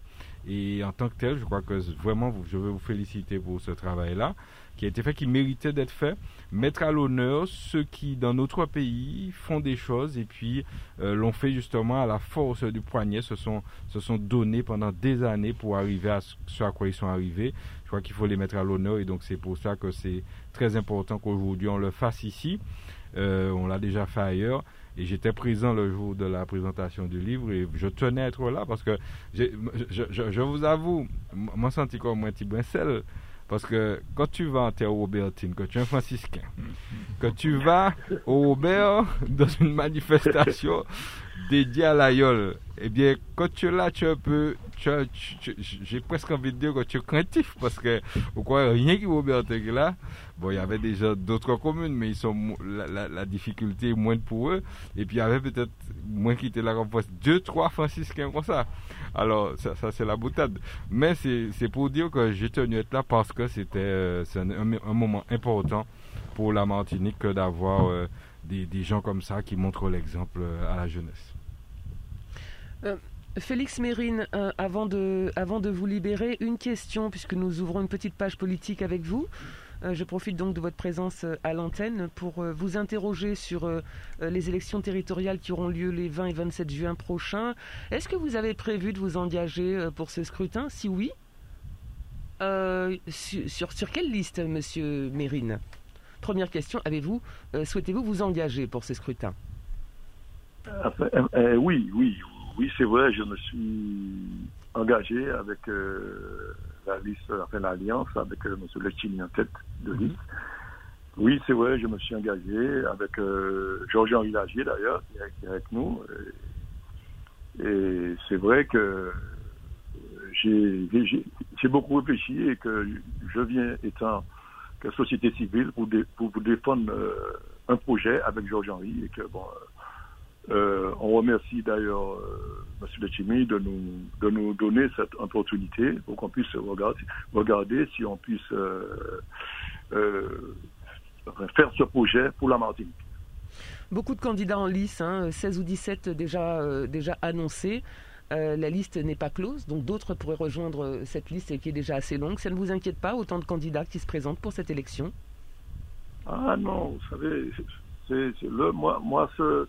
Et en tant que tel, je crois que vraiment, je veux vous féliciter pour ce travail-là qui a été fait, qui méritait d'être fait. Mettre à l'honneur ceux qui, dans notre pays, font des choses et puis euh, l'ont fait justement à la force du poignet, se sont, se sont donnés pendant des années pour arriver à ce à quoi ils sont arrivés. Je crois qu'il faut les mettre à l'honneur et donc c'est pour ça que c'est très important qu'aujourd'hui on le fasse ici. Euh, on l'a déjà fait ailleurs. Et j'étais présent le jour de la présentation du livre et je tenais à être là parce que je, je, vous avoue, moi senti comme un petit brincel parce que quand tu vas en terre Robertine, quand tu es un franciscain, quand tu vas au Robert dans une manifestation dédiée à l'aïeul, eh bien, quand tu es là, tu es un peu, j'ai presque envie de dire que tu es craintif parce que, pourquoi rien qui Robert est là, bon, il y avait déjà d'autres communes, mais ils sont, la, difficulté est moindre pour eux, et puis il y avait peut-être moins qui étaient là comme deux, trois franciscains comme ça. Alors, ça, c'est la boutade. Mais c'est pour dire que j'ai tenu à être là parce que c'était euh, un, moment important pour la Martinique d'avoir euh, des, gens comme ça qui montrent l'exemple euh, à la jeunesse. Félix Mérine, avant, de, avant de vous libérer, une question, puisque nous ouvrons une petite page politique avec vous. Euh, je profite donc de votre présence euh, à l'antenne pour euh, vous interroger sur les élections territoriales qui auront lieu les 20 et 27 juin prochains. Est-ce que vous avez prévu de vous engager pour ce scrutin? Si oui, sur, sur, quelle liste, monsieur Mérine? Première question, avez-vous, souhaitez-vous vous engager pour ce scrutin? Oui, oui, oui, c'est vrai, je me suis engagé avec la liste, enfin l'alliance avec euh, M. Lechini en tête de liste. Oui, c'est vrai, je me suis engagé avec euh, Georges-Henri Lagier d'ailleurs, qui est avec nous. Et, c'est vrai que j'ai beaucoup réfléchi et que je viens étant que société civile pour, pour vous défendre euh, un projet avec Georges-Henri et que bon, euh, on remercie d'ailleurs euh, M. Lechimi de nous, de nous donner cette opportunité pour qu'on puisse regarder, regarder si on puisse euh, faire ce projet pour la Martinique. Beaucoup de candidats en lice, hein, 16 ou 17 déjà, déjà annoncés. la liste n'est pas close, donc d'autres pourraient rejoindre cette liste qui est déjà assez longue. Ça ne vous inquiète pas, autant de candidats qui se présentent pour cette élection? Ah non, vous savez, c'est le moi, moi ce,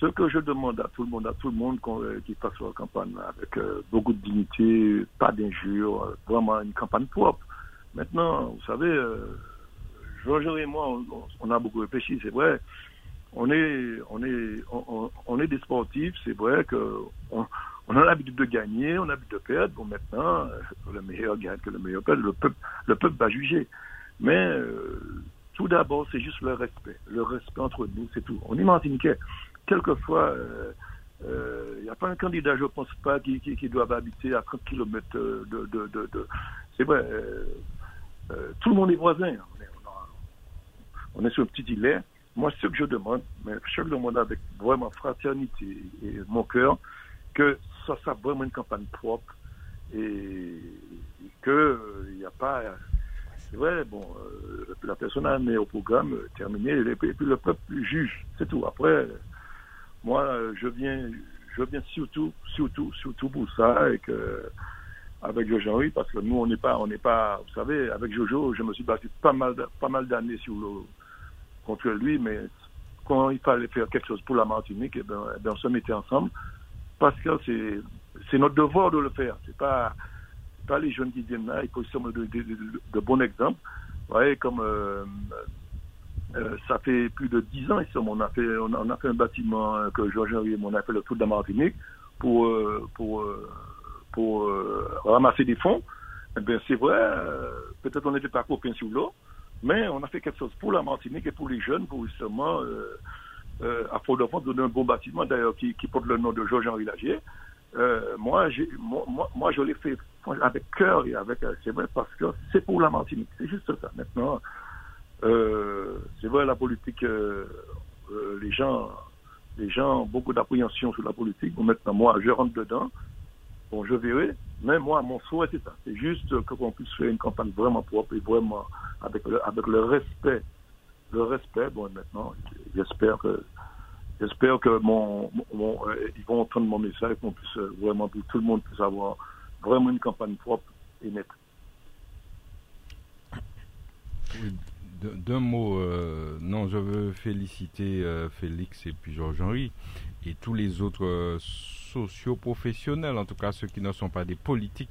ce que je demande à tout le monde, à tout le monde qui fasse la campagne avec beaucoup de dignité, pas d'injures, vraiment une campagne propre. Maintenant, vous savez, Georges et moi, on, a beaucoup réfléchi, c'est vrai. On est, on est, on, est des sportifs, c'est vrai que on, a l'habitude de gagner, on a l'habitude de perdre. Bon, maintenant, euh, le meilleur gagne que le meilleur perd. Le peuple, le peuple va juger. Mais euh, tout d'abord, c'est juste le respect. Le respect entre nous, c'est tout. On est martiniquais. Quelquefois, il euh, n'y a pas un candidat, je ne pense pas, qui, doit habiter à 30 km de. de, de, c'est vrai, tout le monde est voisin on est sur un petit îlet. Moi, ce que je demande, mais je demande avec vraiment fraternité et mon cœur, que ça soit vraiment une campagne propre et qu'il n'y euh, a pas. C'est vrai, bon, euh, la personne a amené au programme euh, terminé, et puis le peuple juge, c'est tout. Après, moi, je viens, je viens surtout, surtout, surtout pour ça, et que avec Jojo parce que nous, on n'est pas, on n'est pas, vous savez, avec Jojo, je me suis battu pas mal, pas mal d'années sur le, contre lui, mais quand il fallait faire quelque chose pour la Martinique, eh ben, eh ben, on se mettait ensemble parce que c'est, c'est notre devoir de le faire. C'est pas, pas les jeunes qui viennent là, il faut de, de, de, bons exemples. Vous voyez, comme euh, euh, ça fait plus de dix ans, on a fait, on a, fait un bâtiment que Georges Henri on a fait le tour de la Martinique pour, euh, ramasser des fonds. Eh ben, c'est vrai, peut-être on n'était pas copains sur l'eau, mais on a fait quelque chose pour la Martinique et pour les jeunes, pour justement, euh, euh, à Fort-de-France, donner un bon bâtiment, d'ailleurs, qui, porte le nom de Georges-Henri Lagier. Euh, moi, moi, moi, je l'ai fait avec cœur et avec, euh, c'est vrai, parce que c'est pour la Martinique. C'est juste ça. Maintenant, euh, vrai, la politique, les gens, les gens ont beaucoup d'appréhension sur la politique. Bon, maintenant, moi, je rentre dedans. Bon, je verrai. Mais moi, mon souhait, c'est ça. C'est juste qu'on puisse faire une campagne vraiment propre et vraiment avec le, avec le respect. Le respect, bon, maintenant, j'espère que, j'espère que mon, euh, ils vont entendre mon message, qu'on puisse vraiment, que tout le monde puisse avoir vraiment une campagne propre et nette. D'un mot, euh, non, je veux féliciter euh, Félix et puis Georges-Henri et tous les autres socio-professionnels, en tout cas ceux qui ne sont pas des politiques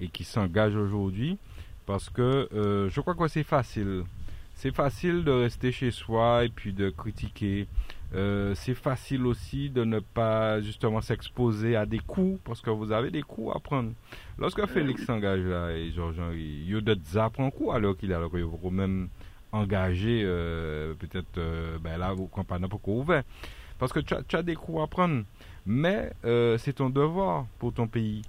et qui s'engagent aujourd'hui, parce que euh, je crois que c'est facile. C'est facile de rester chez soi et puis de critiquer. Euh, c'est facile aussi de ne pas justement s'exposer à des coups parce que vous avez des coups à prendre. Lorsque Félix s'engage là et Georges, il y a des un coup alors qu'il a faut même engager euh, peut-être ben là comprenez pourquoi ouvert parce que tu as, tu as, des coups à prendre mais euh, c'est ton devoir pour ton pays.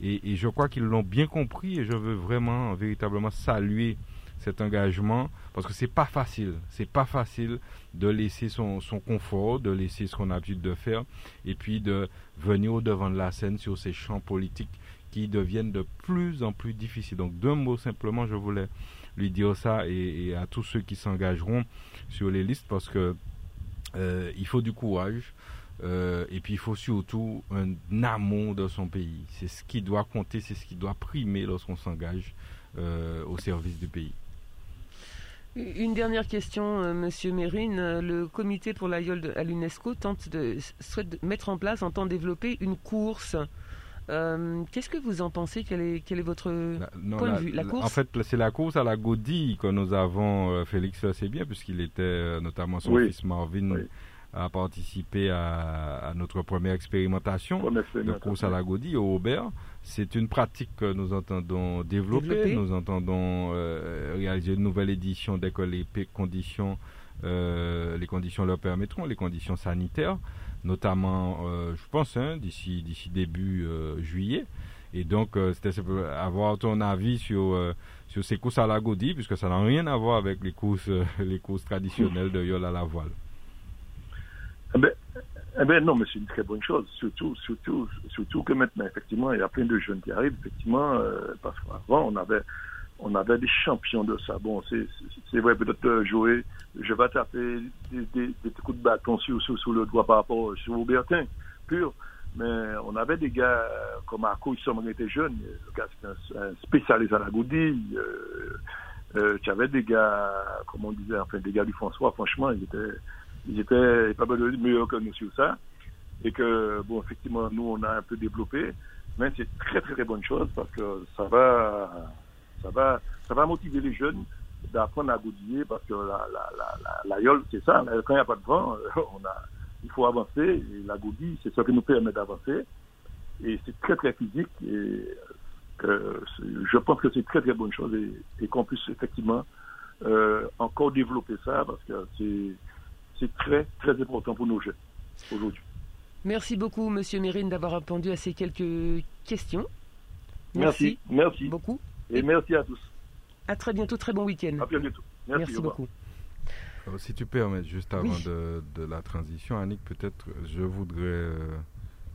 Et, je crois qu'ils l'ont bien compris et je veux vraiment, véritablement saluer cet engagement parce que c'est pas facile. C'est pas facile de laisser son, confort, de laisser ce qu'on a l'habitude de faire et puis de venir au devant de la scène sur ces champs politiques qui deviennent de plus en plus difficiles. Donc, d'un mot simplement, je voulais lui dire ça et, à tous ceux qui s'engageront sur les listes parce que euh, il faut du courage. Euh, et puis il faut surtout un amont de son pays. C'est ce qui doit compter, c'est ce qui doit primer lorsqu'on s'engage euh, au service du pays. Une dernière question, Monsieur Mérine. Le comité pour l'aïeul à l'UNESCO tente de, de, mettre en place, entend développer une course. Qu'est-ce que vous en pensez? Quel est, quel est votre point de vue? La course En fait, c'est la course à la godille que nous avons. Félix le sait bien, puisqu'il était notamment son fils Marvin a participé à, notre première expérimentation de course à la godille au Aubert. C'est une pratique que nous entendons développer. Nous entendons euh, réaliser une nouvelle édition dès que les conditions, euh, les conditions le permettront, les conditions sanitaires, notamment, euh, je pense, hein, d'ici début juillet. Et donc, c'était avoir ton avis sur sur ces courses à la godille, puisque ça n'a rien à voir avec les courses les courses traditionnelles de yole à la voile. Eh bien, eh ben non, mais c'est une très bonne chose, surtout, surtout, surtout que maintenant, effectivement, il y a plein de jeunes qui arrivent, effectivement, euh, parce qu'avant, on avait, on avait des champions de ça. Bon, c'est vrai, peut-être euh, jouer, je vais taper des, des, des, coups de bâton sur, sur, le doigt par rapport sur Aubertin, pur. Mais on avait des gars comme Arco, il était jeune, le gars c'était un, spécialiste à la goudille. Euh, euh, tu avais des gars, comme on disait, enfin des gars du François, franchement, ils étaient, ils étaient pas mieux que nous sur ça. Et que, bon, effectivement, nous, on a un peu développé, mais c'est très, très, très bonne chose parce que ça va, ça va, ça va motiver les jeunes d'apprendre à goudiller parce que la, la, la, la, yole, c'est ça, quand il n'y a pas de vent, on a, il faut avancer et la goudille, c'est ce qui nous permet d'avancer. Et c'est très, très physique et que je pense que c'est très, très bonne chose et, qu'on puisse effectivement euh, encore développer ça parce que c'est très, très important pour nos jeunes aujourd'hui. Merci beaucoup, Monsieur Mérine, d'avoir répondu à ces quelques questions. Merci. Merci. beaucoup. Et merci à tous. À très bientôt, très bon week-end. À bientôt. Merci, beaucoup. si tu permets, juste avant de, la transition, Annick, peut-être je voudrais euh,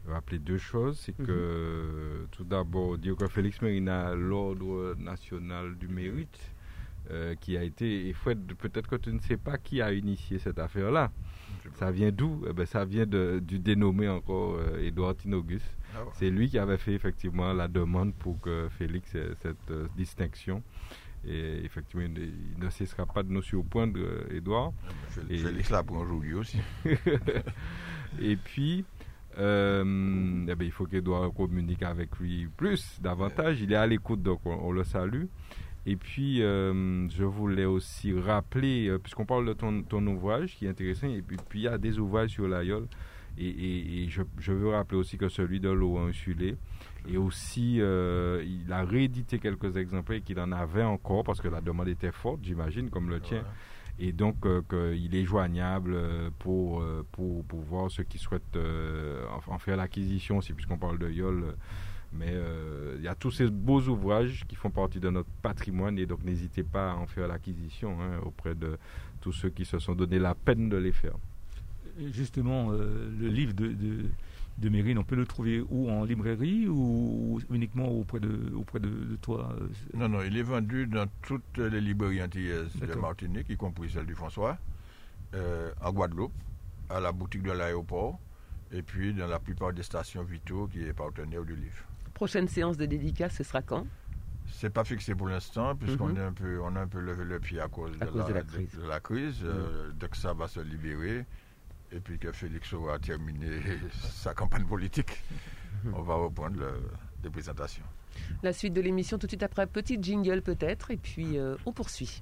rappeler deux choses. C'est que, mhm. tout d'abord, dire que Félix Mérina, l'Ordre national du mérite, euh, qui a été, et peut-être que tu ne sais pas qui a initié cette affaire-là. Ça vient d'où? Eh ben, Ça vient de, du dénommé encore euh, Edouard Tinogus. Ah C'est lui qui avait fait effectivement la demande pour que Félix ait cette euh, distinction. Et effectivement, il ne cessera pas de nous surprendre, Edouard. Félix l'a pour aujourd'hui aussi. *laughs* et puis, eh ben, il faut qu'Edouard communique avec lui plus, davantage. Il est à l'écoute, donc on le salue. Et puis, euh, je voulais aussi rappeler, euh, puisqu'on parle de ton, ton, ouvrage qui est intéressant, et puis, il y a des ouvrages sur l'aïeul, et, et, je, je, veux rappeler aussi que celui de Laurent Insulé, et aussi, euh, il a réédité quelques exemplaires qu'il en avait encore, parce que la demande était forte, j'imagine, comme le tien. Et donc, qu'il est joignable pour, pour, pour voir ceux qui souhaitent en, faire l'acquisition aussi, puisqu'on parle de YOL mais euh, il y a tous ces beaux ouvrages qui font partie de notre patrimoine et donc n'hésitez pas à en faire l'acquisition hein, auprès de tous ceux qui se sont donné la peine de les faire. Justement, euh, le livre de, de, Mérine, on peut le trouver où? En librairie ou uniquement auprès de, auprès de, toi euh, Non, non, il est vendu dans toutes les librairies antillaises de Martinique, y compris celle du François, en Guadeloupe, à la boutique de l'aéroport, et puis dans la plupart des stations Vito qui est partenaire du livre. Prochaine séance de dédicace, ce sera quand? C'est pas fixé pour l'instant, puisqu'on est un peu, on a un peu levé le pied à cause, de, la, crise. Euh, dès que ça va se libérer, et puis que Félix aura terminé *laughs* sa campagne politique, on va reprendre les présentations. La suite de l'émission tout de suite après, petit jingle peut-être, et puis euh, on poursuit.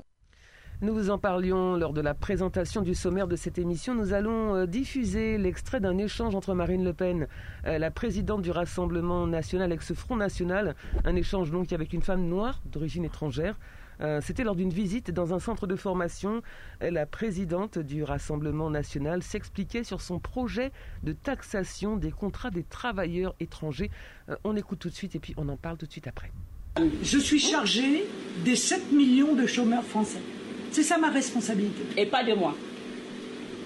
Nous vous en parlions lors de la présentation du sommaire de cette émission. Nous allons euh, diffuser l'extrait d'un échange entre Marine Le Pen, euh, la présidente du Rassemblement national, ex-Front National, un échange donc avec une femme noire d'origine étrangère. Euh, c'était lors d'une visite dans un centre de formation. La présidente du Rassemblement national s'expliquait sur son projet de taxation des contrats des travailleurs étrangers. on écoute tout de suite et puis on en parle tout de suite après. Je suis chargée des 7 millions de chômeurs français. C'est ça ma responsabilité. Et pas de moi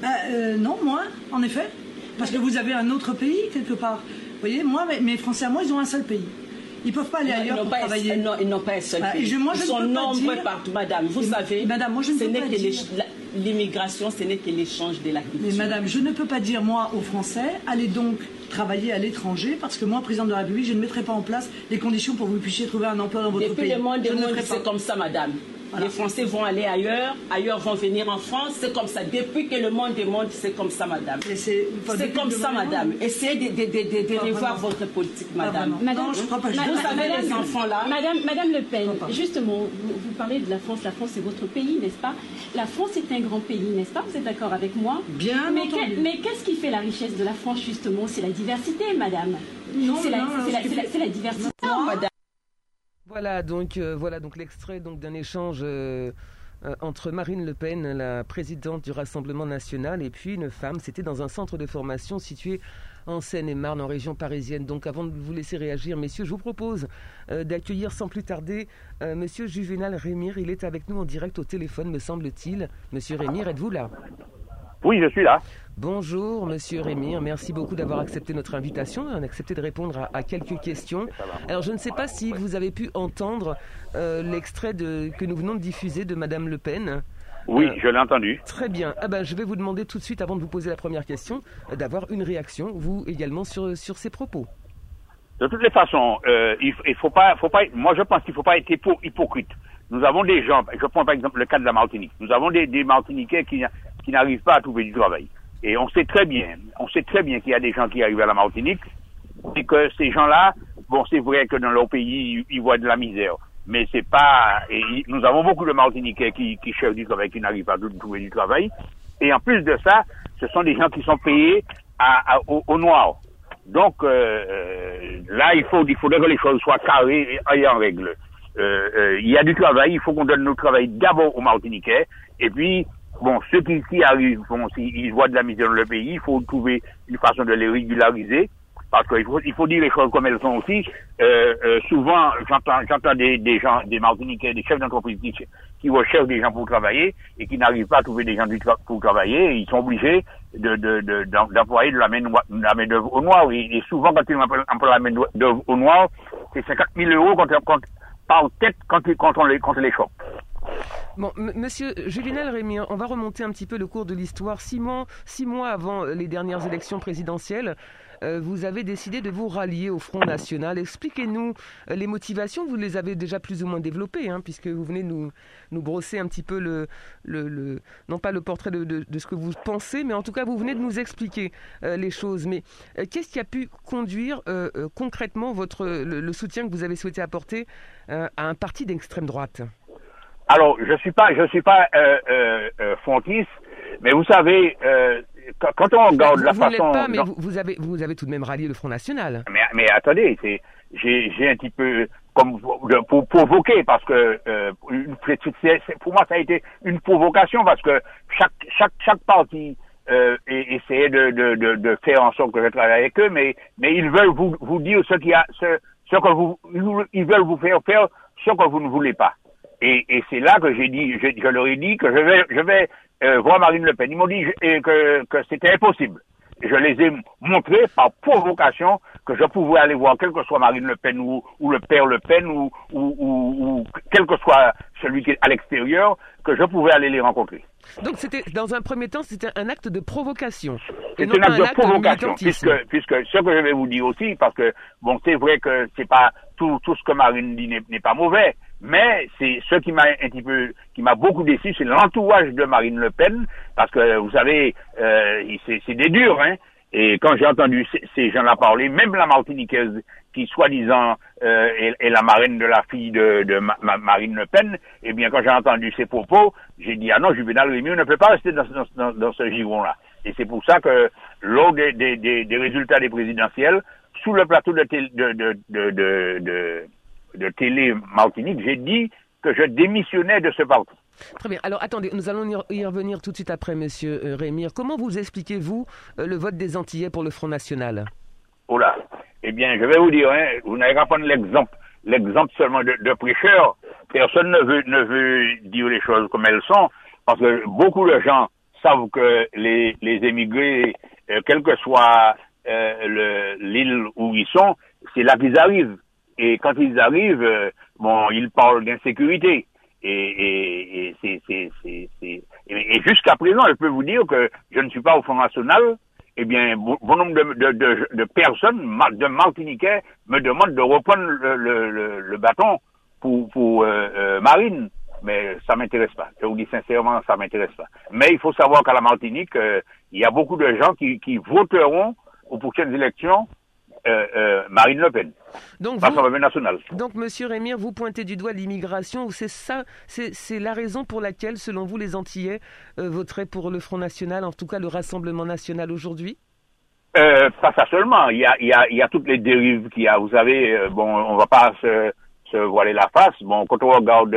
bah, euh, Non, moi, en effet. Parce que vous avez un autre pays, quelque part. Vous voyez, moi, mes Français à moi, ils ont un seul pays. Ils ne peuvent pas aller ailleurs pour travailler. non, ils n'ont pas un seul bah, pays. ils sont nombreux partout, madame. Vous savez, madame, moi, je ne ce n'est que l'immigration, ce n'est que l'échange de la culture. Mais madame, je ne peux pas dire, moi, aux Français, allez donc travailler à l'étranger, parce que moi, président de la République, je ne mettrai pas en place les conditions pour que vous puissiez trouver un emploi dans votre pays. Depuis le monde, c'est comme ça, madame. Les Français vont aller ailleurs, ailleurs vont venir en France. C'est comme ça. Depuis que le monde est monde, c'est comme ça, madame. C'est comme ça, madame. Essayez de, de, de, revoir votre politique, madame. Madame, je crois pas. Vous savez, les enfants là. Madame, madame Le Pen, justement, vous, parlez de la France. La France, c'est votre pays, n'est-ce pas? La France est un grand pays, n'est-ce pas? Vous êtes d'accord avec moi? Bien mais mais qu'est-ce qui fait la richesse de la France, justement? C'est la diversité, madame. C'est la, la, la, diversité, madame. Voilà donc euh, voilà donc l'extrait donc d'un échange euh, euh, entre Marine Le Pen, la présidente du Rassemblement national, et puis une femme. C'était dans un centre de formation situé en Seine-et-Marne, en région parisienne. Donc avant de vous laisser réagir, messieurs, je vous propose d'accueillir sans plus tarder Monsieur Juvenal Rémire. Il est avec nous en direct au téléphone, me semble-t-il. Monsieur Rémire, êtes-vous là? Oui, je suis là. Bonjour, monsieur Rémire. Merci beaucoup d'avoir accepté notre invitation et accepté de répondre à, quelques questions. Alors, je ne sais pas si vous avez pu entendre l'extrait que nous venons de diffuser de Madame Le Pen. Oui, euh, je l'ai entendu. Très bien. Ah ben, je vais vous demander tout de suite, avant de vous poser la première question, euh, d'avoir une réaction, vous également, sur, sur ces propos. De toutes les façons, euh, il, il faut pas, faut pas. Moi, je pense qu'il ne faut pas être hypocrite. Nous avons des gens. Je prends par exemple le cas de la Martinique. Nous avons des, des Martiniquais qui, qui n'arrivent pas à trouver du travail. Et on sait très bien, on sait très bien qu'il y a des gens qui arrivent à la Martinique et que ces gens-là, bon, c'est vrai que dans leur pays, ils voient de la misère mais c'est pas. Nous avons beaucoup de Martiniquais qui, cherchent du travail, qui n'arrivent pas à trouver du travail. Et en plus de ça, ce sont des gens qui sont payés à, au, noir. Donc euh, euh, là, il faut, il faudrait que les choses soient carrées et, en règle. Euh, il y a du travail, il faut qu'on donne notre travail d'abord aux Martiniquais, et puis bon, ceux qui, qui arrivent, bon, s'ils voient de la misère dans le pays, il faut trouver une façon de les régulariser parce qu'il faut, il faut dire les choses comme elles sont aussi. Euh, euh, souvent, j'entends, j'entends des, des gens, des Martiniquais, des chefs d'entreprise qui, qui recherchent des gens pour travailler et qui n'arrivent pas à trouver des gens pour travailler. ils sont obligés de, de, de, d'employer de la main, la main d'œuvre au noir. Et, souvent, quand ils emploient la main d'œuvre au noir, c'est 50 000 euros quand, quand, par tête quand, quand, on les, quand on les chope. Bon, monsieur Julinel Rémy, on va remonter un petit peu le cours de l'histoire. Six mois, six mois avant les dernières élections présidentielles, euh, vous avez décidé de vous rallier au Front National. Expliquez-nous euh, les motivations, vous les avez déjà plus ou moins développées, hein, puisque vous venez nous, nous brosser un petit peu le, non pas le portrait de, ce que vous pensez, mais en tout cas vous venez de nous expliquer euh, les choses. Mais qu'est-ce qui a pu conduire concrètement le, soutien que vous avez souhaité apporter à un parti d'extrême droite? Alors, je suis pas, je suis pas euh, fontiste, mais vous savez, quand on regarde la vous façon. Pas, mais vous, avez, vous avez tout de même rallié le Front National. Mais, mais attendez, c'est, j'ai, j'ai un petit peu comme pour provoquer parce que euh, pour moi ça a été une provocation parce que chaque chaque chaque parti euh, essayait de, de, de, de, faire en sorte que je travaille avec eux, mais mais ils veulent vous vous dire ce qui a ce ce que vous ils veulent vous faire faire ce que vous ne voulez pas. Et, et c'est là que j'ai dit, je, je, leur ai dit que je vais, je vais euh, voir Marine Le Pen. Ils m'ont dit que, que c'était impossible. je les ai montré par provocation que je pouvais aller voir quel que soit Marine Le Pen ou, ou le père Le Pen ou, ou, ou, quel que soit celui qui est à l'extérieur, que je pouvais aller les rencontrer. Donc c'était dans un premier temps c'était un acte de provocation. C'est un acte de provocation puisque puisque ce que je vais vous dire aussi parce que bon c'est vrai que c'est pas tout tout ce que Marine dit n'est pas mauvais mais c'est ce qui m'a un petit peu, qui m'a beaucoup déçu, c'est l'entourage de Marine Le Pen, parce que vous savez, euh, c'est des durs, hein. Et quand j'ai entendu ces, gens-là parler, même la Martiniquaise, qui soi-disant euh, est, la marraine de la fille de, de Marine Le Pen, eh bien quand j'ai entendu ces propos, j'ai dit ah non, Juvenal Rémy ne peut pas rester dans, dans, dans ce giron-là. Et c'est pour ça que lors des, des, des, résultats des présidentielles, sous le plateau de, de, de, de de télé Martinique, j'ai dit que je démissionnais de ce parti. Très bien. Alors attendez, nous allons y revenir tout de suite après, Monsieur euh, Rémire. Comment vous expliquez-vous euh, le vote des Antillais pour le Front National? Oh là Eh bien, je vais vous dire, hein, vous n'avez qu'à prendre l'exemple, l'exemple seulement de, de prêcheurs. Personne ne veut, ne veut dire les choses comme elles sont, parce que beaucoup de gens savent que les, les émigrés, euh, quelle que soit l'île où ils sont, c'est là qu'ils arrivent. Et quand ils arrivent, euh, bon, ils parlent d'insécurité. Et, et, et, et, jusqu'à présent, je peux vous dire que je ne suis pas au Front National. Eh bien, bon, nombre de, de, de, personnes, de Martiniquais, me demandent de reprendre le, le, le, bâton pour, pour euh, euh, Marine. Mais ça m'intéresse pas. Je vous dis sincèrement, ça m'intéresse pas. Mais il faut savoir qu'à la Martinique, il y a beaucoup de gens qui, qui voteront aux prochaines élections euh, euh, Marine Le Pen. Donc, vous, donc, Monsieur Rémire, vous pointez du doigt l'immigration. C'est ça, c'est la raison pour laquelle, selon vous, les Antillais euh, voteraient pour le Front National, en tout cas le Rassemblement National aujourd'hui? Pas ça seulement. Il y a, il y a, il y a toutes les dérives qu'il y a. Vous savez, bon, on va pas se, se voiler la face. Bon, quand on regarde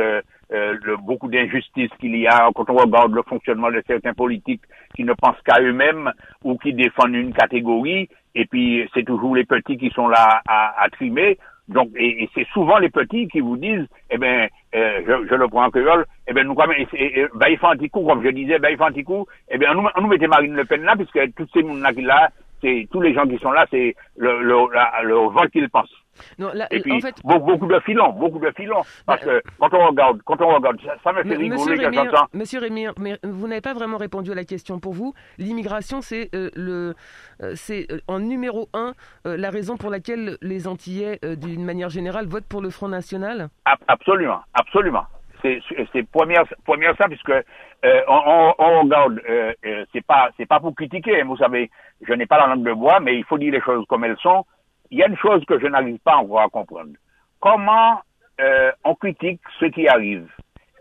le, beaucoup d'injustices qu'il y a, quand on regarde le fonctionnement de certains politiques qui ne pensent qu'à eux-mêmes ou qui défendent une catégorie, et puis c'est toujours les petits qui sont là à, à trimer. Donc, et, c'est souvent les petits qui vous disent, eh ben, euh, je, je, le prends en créole, eh ben, nous, comme, et, et, ben, coup, comme je disais, ben, un petit coup, eh ben, nous, nous mettez Marine Le Pen là, puisque tous ces gens là, c'est, tous les gens qui sont là, c'est le, le, le vent qu'ils pensent. Non, et puis, en fait... beaucoup de filons, beaucoup de filons. Parce que quand on regarde, quand on regarde, ça, me fait rigoler quand j'entends. Monsieur Rémy, mais vous n'avez pas vraiment répondu à la question. Pour vous, l'immigration, c'est euh, le, euh, c'est euh, en numéro un la raison pour laquelle les Antillais, d'une manière générale, votent pour le Front National Absolument, absolument. C'est première, première ça, puisque on, on, regarde, c'est pas, c'est pas pour critiquer. Hein, vous savez, je n'ai pas la langue de bois, mais il faut dire les choses comme elles sont il y a une chose que je n'arrive pas encore à comprendre. Comment euh, on critique ce qui arrive?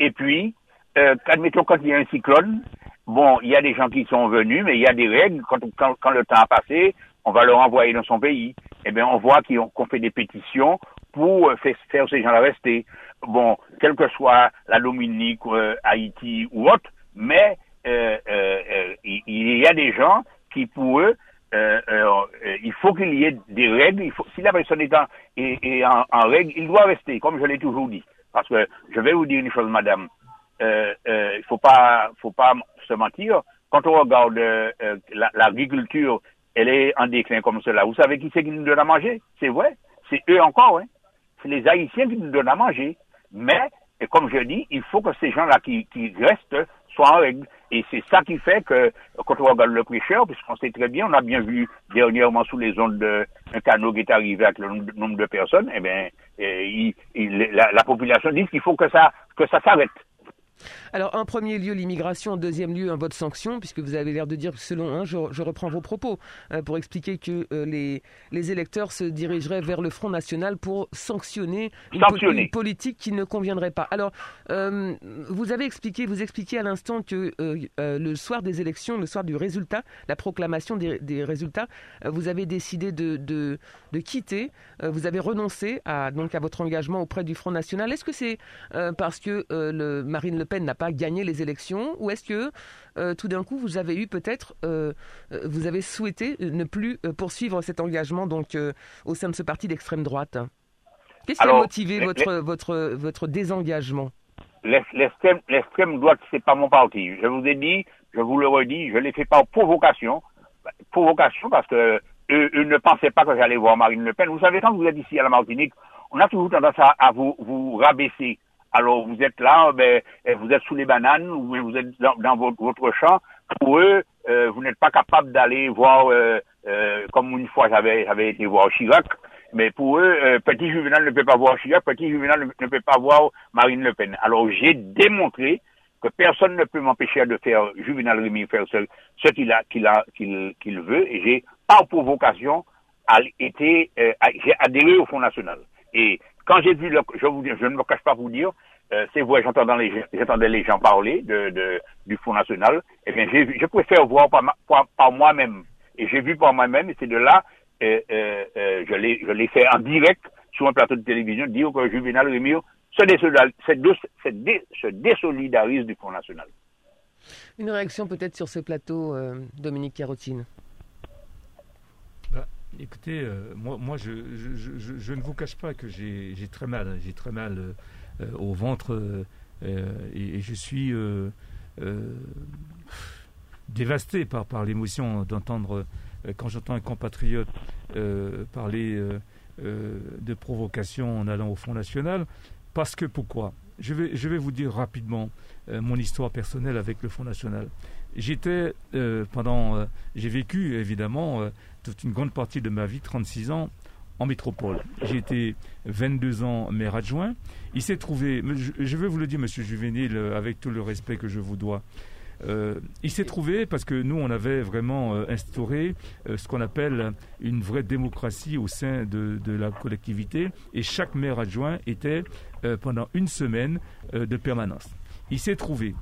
Et puis, euh, admettons quand il y a un cyclone, bon, il y a des gens qui sont venus, mais il y a des règles. Quand, quand, quand le temps a passé, on va leur envoyer dans son pays. Eh bien, on voit qu'on fait des pétitions pour euh, faire, faire ces gens-là rester. Bon, quelle que soit la Dominique, euh, Haïti ou autre, mais euh, euh, il y a des gens qui, pour eux, euh, euh, il faut qu'il y ait des règles. Il faut, si la personne est, en, est, en, règle, il doit rester, comme je l'ai toujours dit. Parce que je vais vous dire une chose, madame. Euh, euh, il faut pas, faut pas se mentir. Quand on regarde euh, l'agriculture, elle est en déclin comme cela. Vous savez qui c'est qui nous donne à manger? C'est vrai. C'est eux encore. Hein. C'est les Haïtiens qui nous donnent à manger. Mais, et comme je dis, il faut que ces gens-là qui, qui restent Et c'est ça qui fait que, quand on regarde le prêcheur, puisqu'on sait très bien, on a bien vu dernièrement sous les ondes un canot qui est arrivé avec le nombre de personnes, eh bien, eh, la, la, population dit qu'il faut que ça, que ça s'arrête. Alors, en premier lieu, l'immigration, en deuxième lieu, un vote sanction, puisque vous avez l'air de dire, selon, hein, je, reprends vos propos, euh, pour expliquer que euh, les, les électeurs se dirigeraient vers le Front National pour sanctionner une, politique qui ne conviendrait pas. Alors, euh, vous avez expliqué, vous expliquez à l'instant que le soir des élections, le soir du résultat, la proclamation des, résultats, vous avez décidé de, de, de quitter, vous avez renoncé à, donc, à votre engagement auprès du Front National. Est-ce que c'est parce que le Marine Le Pen n'a pas gagné les élections Ou est-ce que euh, tout d'un coup vous avez eu peut-être, euh, euh, vous avez souhaité ne plus poursuivre cet engagement donc au sein de ce parti d'extrême droite? Qu'est-ce qui a motivé votre, votre, votre désengagement? L'extrême droite, c'est pas mon parti. Je vous ai dit, je vous le redis, je l'ai fait par provocation. Provocation parce que eux, ne pensaient pas que j'allais voir Marine Le Pen. Vous savez, quand vous êtes ici à la Martinique, on a toujours tendance à, vous, vous rabaisser. Alors vous êtes là, ben, vous êtes sous les bananes ou vous êtes dans, votre, champ. Pour eux, euh, vous n'êtes pas capable d'aller voir, euh, euh, comme une fois j'avais j'avais été voir Chirac. Mais pour eux, Petit Juvenal ne peut pas voir Chirac, Petit Juvenal ne, peut pas voir Marine Le Pen. Alors j'ai démontré que personne ne peut m'empêcher de faire Juvenal Rémy faire ce, qu'il a qu'il a qu'il veut. Et j'ai par provocation été j'ai adhéré au Front National. Et quand j'ai vu, le, je, ne me cache pas vous dire, euh, c'est vrai, j'entendais les, gens parler de, du Fonds national. Eh bien, je préfère voir par, moi-même. Et j'ai vu par moi-même, et c'est de là, euh, euh, euh je l'ai, fait en direct sur un plateau de télévision, dire que Juvenal Rémire se, se, désolidarise du Fonds national. Une réaction peut-être sur ce plateau, Dominique Carotine? Écoutez, moi, moi je, ne vous cache pas que j'ai très mal. J'ai très mal euh, au ventre euh, et, je suis euh, dévasté par, par l'émotion d'entendre, quand j'entends un compatriote parler de provocation en allant au Front National. Parce que pourquoi? Je vais, je vais vous dire rapidement mon histoire personnelle avec le Front National. J'étais pendant, j'ai vécu évidemment toute une grande partie de ma vie, 36 ans, en métropole. J'ai été 22 ans maire adjoint. Il s'est trouvé, je vais vous le dire, monsieur Juvenil, euh, avec tout le respect que je vous dois, euh, il s'est trouvé parce que nous, on avait vraiment euh, instauré ce qu'on appelle une vraie démocratie au sein de, la collectivité et chaque maire adjoint était pendant une semaine de permanence. Il s'est trouvé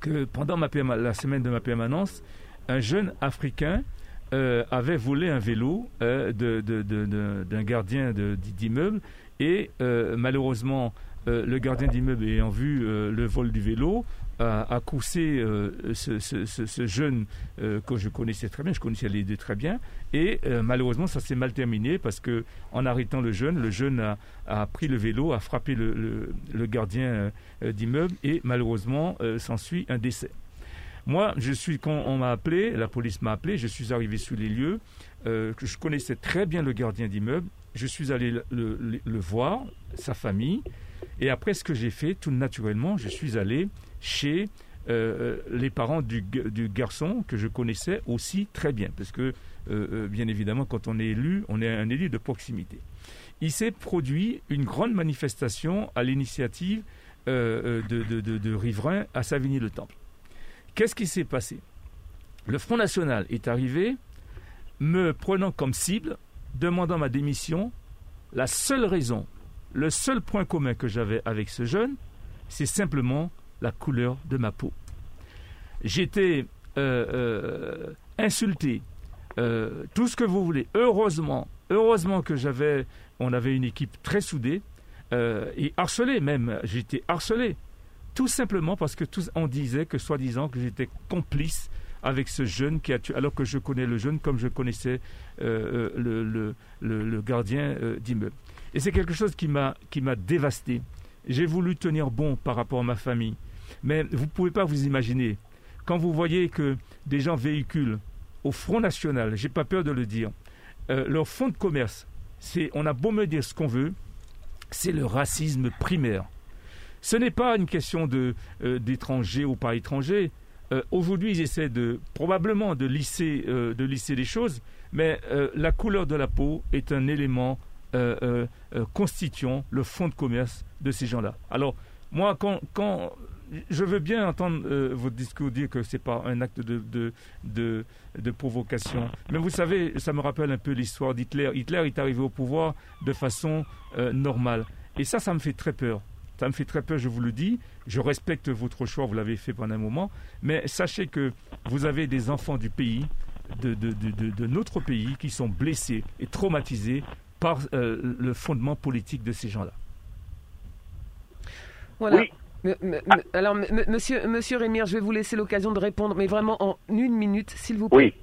que pendant la semaine de ma permanence, un jeune Africain euh, avait volé un vélo euh, d'un gardien d'immeuble. Et euh, malheureusement le gardien d'immeuble ayant vu le vol du vélo à, courser ce, jeune que je connaissais très bien, je connaissais les deux très bien, et malheureusement ça s'est mal terminé parce que en arrêtant le jeune, le jeune a, pris le vélo, a frappé le gardien d'immeuble. Et malheureusement s'ensuit un décès. Moi, je suis quand on m'a appelé, la police m'a appelé, je suis arrivé sur les lieux, euh, je connaissais très bien le gardien d'immeuble, je suis allé le, voir, sa famille, et après ce que j'ai fait, tout naturellement, je suis allé chez euh, les parents du, garçon que je connaissais aussi très bien, parce que euh, bien évidemment, quand on est élu, on est un élu de proximité. Il s'est produit une grande manifestation à l'initiative de, de riverains à Savigny-le-Temple. Qu'est-ce qui s'est passé? Le Front National est arrivé, me prenant comme cible, demandant ma démission. La seule raison, le seul point commun que j'avais avec ce jeune, c'est simplement la couleur de ma peau. J'étais euh, euh, insulté, euh, tout ce que vous voulez. Heureusement, heureusement que j'avais, on avait une équipe très soudée et harcelé même. J'étais harcelé. Tout simplement parce que tous, on disait que soi-disant que j'étais complice avec ce jeune qui a tué, alors que je connais le jeune comme je connaissais euh, euh, le, gardien euh, d'immeuble. Et c'est quelque chose qui m'a dévasté. J'ai voulu tenir bon par rapport à ma famille, mais vous ne pouvez pas vous imaginer quand vous voyez que des gens véhiculent au Front National, j'ai pas peur de le dire, leur fonds de commerce, c'est on a beau me dire ce qu'on veut, c'est le racisme primaire. Ce n'est pas une question euh, d'étrangers ou pas étrangers. Euh, aujourd'hui, ils essaient probablement de lisser, euh, de lisser les choses, mais la couleur de la peau est un élément constituant le fond de commerce de ces gens-là. Alors, moi, quand, je veux bien entendre votre discours dire que ce n'est pas un acte de, provocation. Mais vous savez, ça me rappelle un peu l'histoire d'Hitler. Hitler est arrivé au pouvoir de façon normale. Et ça, ça me fait très peur. Ça me fait très peur, je vous le dis. Je respecte votre choix, vous l'avez fait pendant un moment. Mais sachez que vous avez des enfants du pays, de, de, notre pays, qui sont blessés et traumatisés par euh, le fondement politique de ces gens-là. Voilà. alors, monsieur, monsieur Rémire, je vais vous laisser l'occasion de répondre, mais vraiment en une minute, s'il vous plaît. Oui.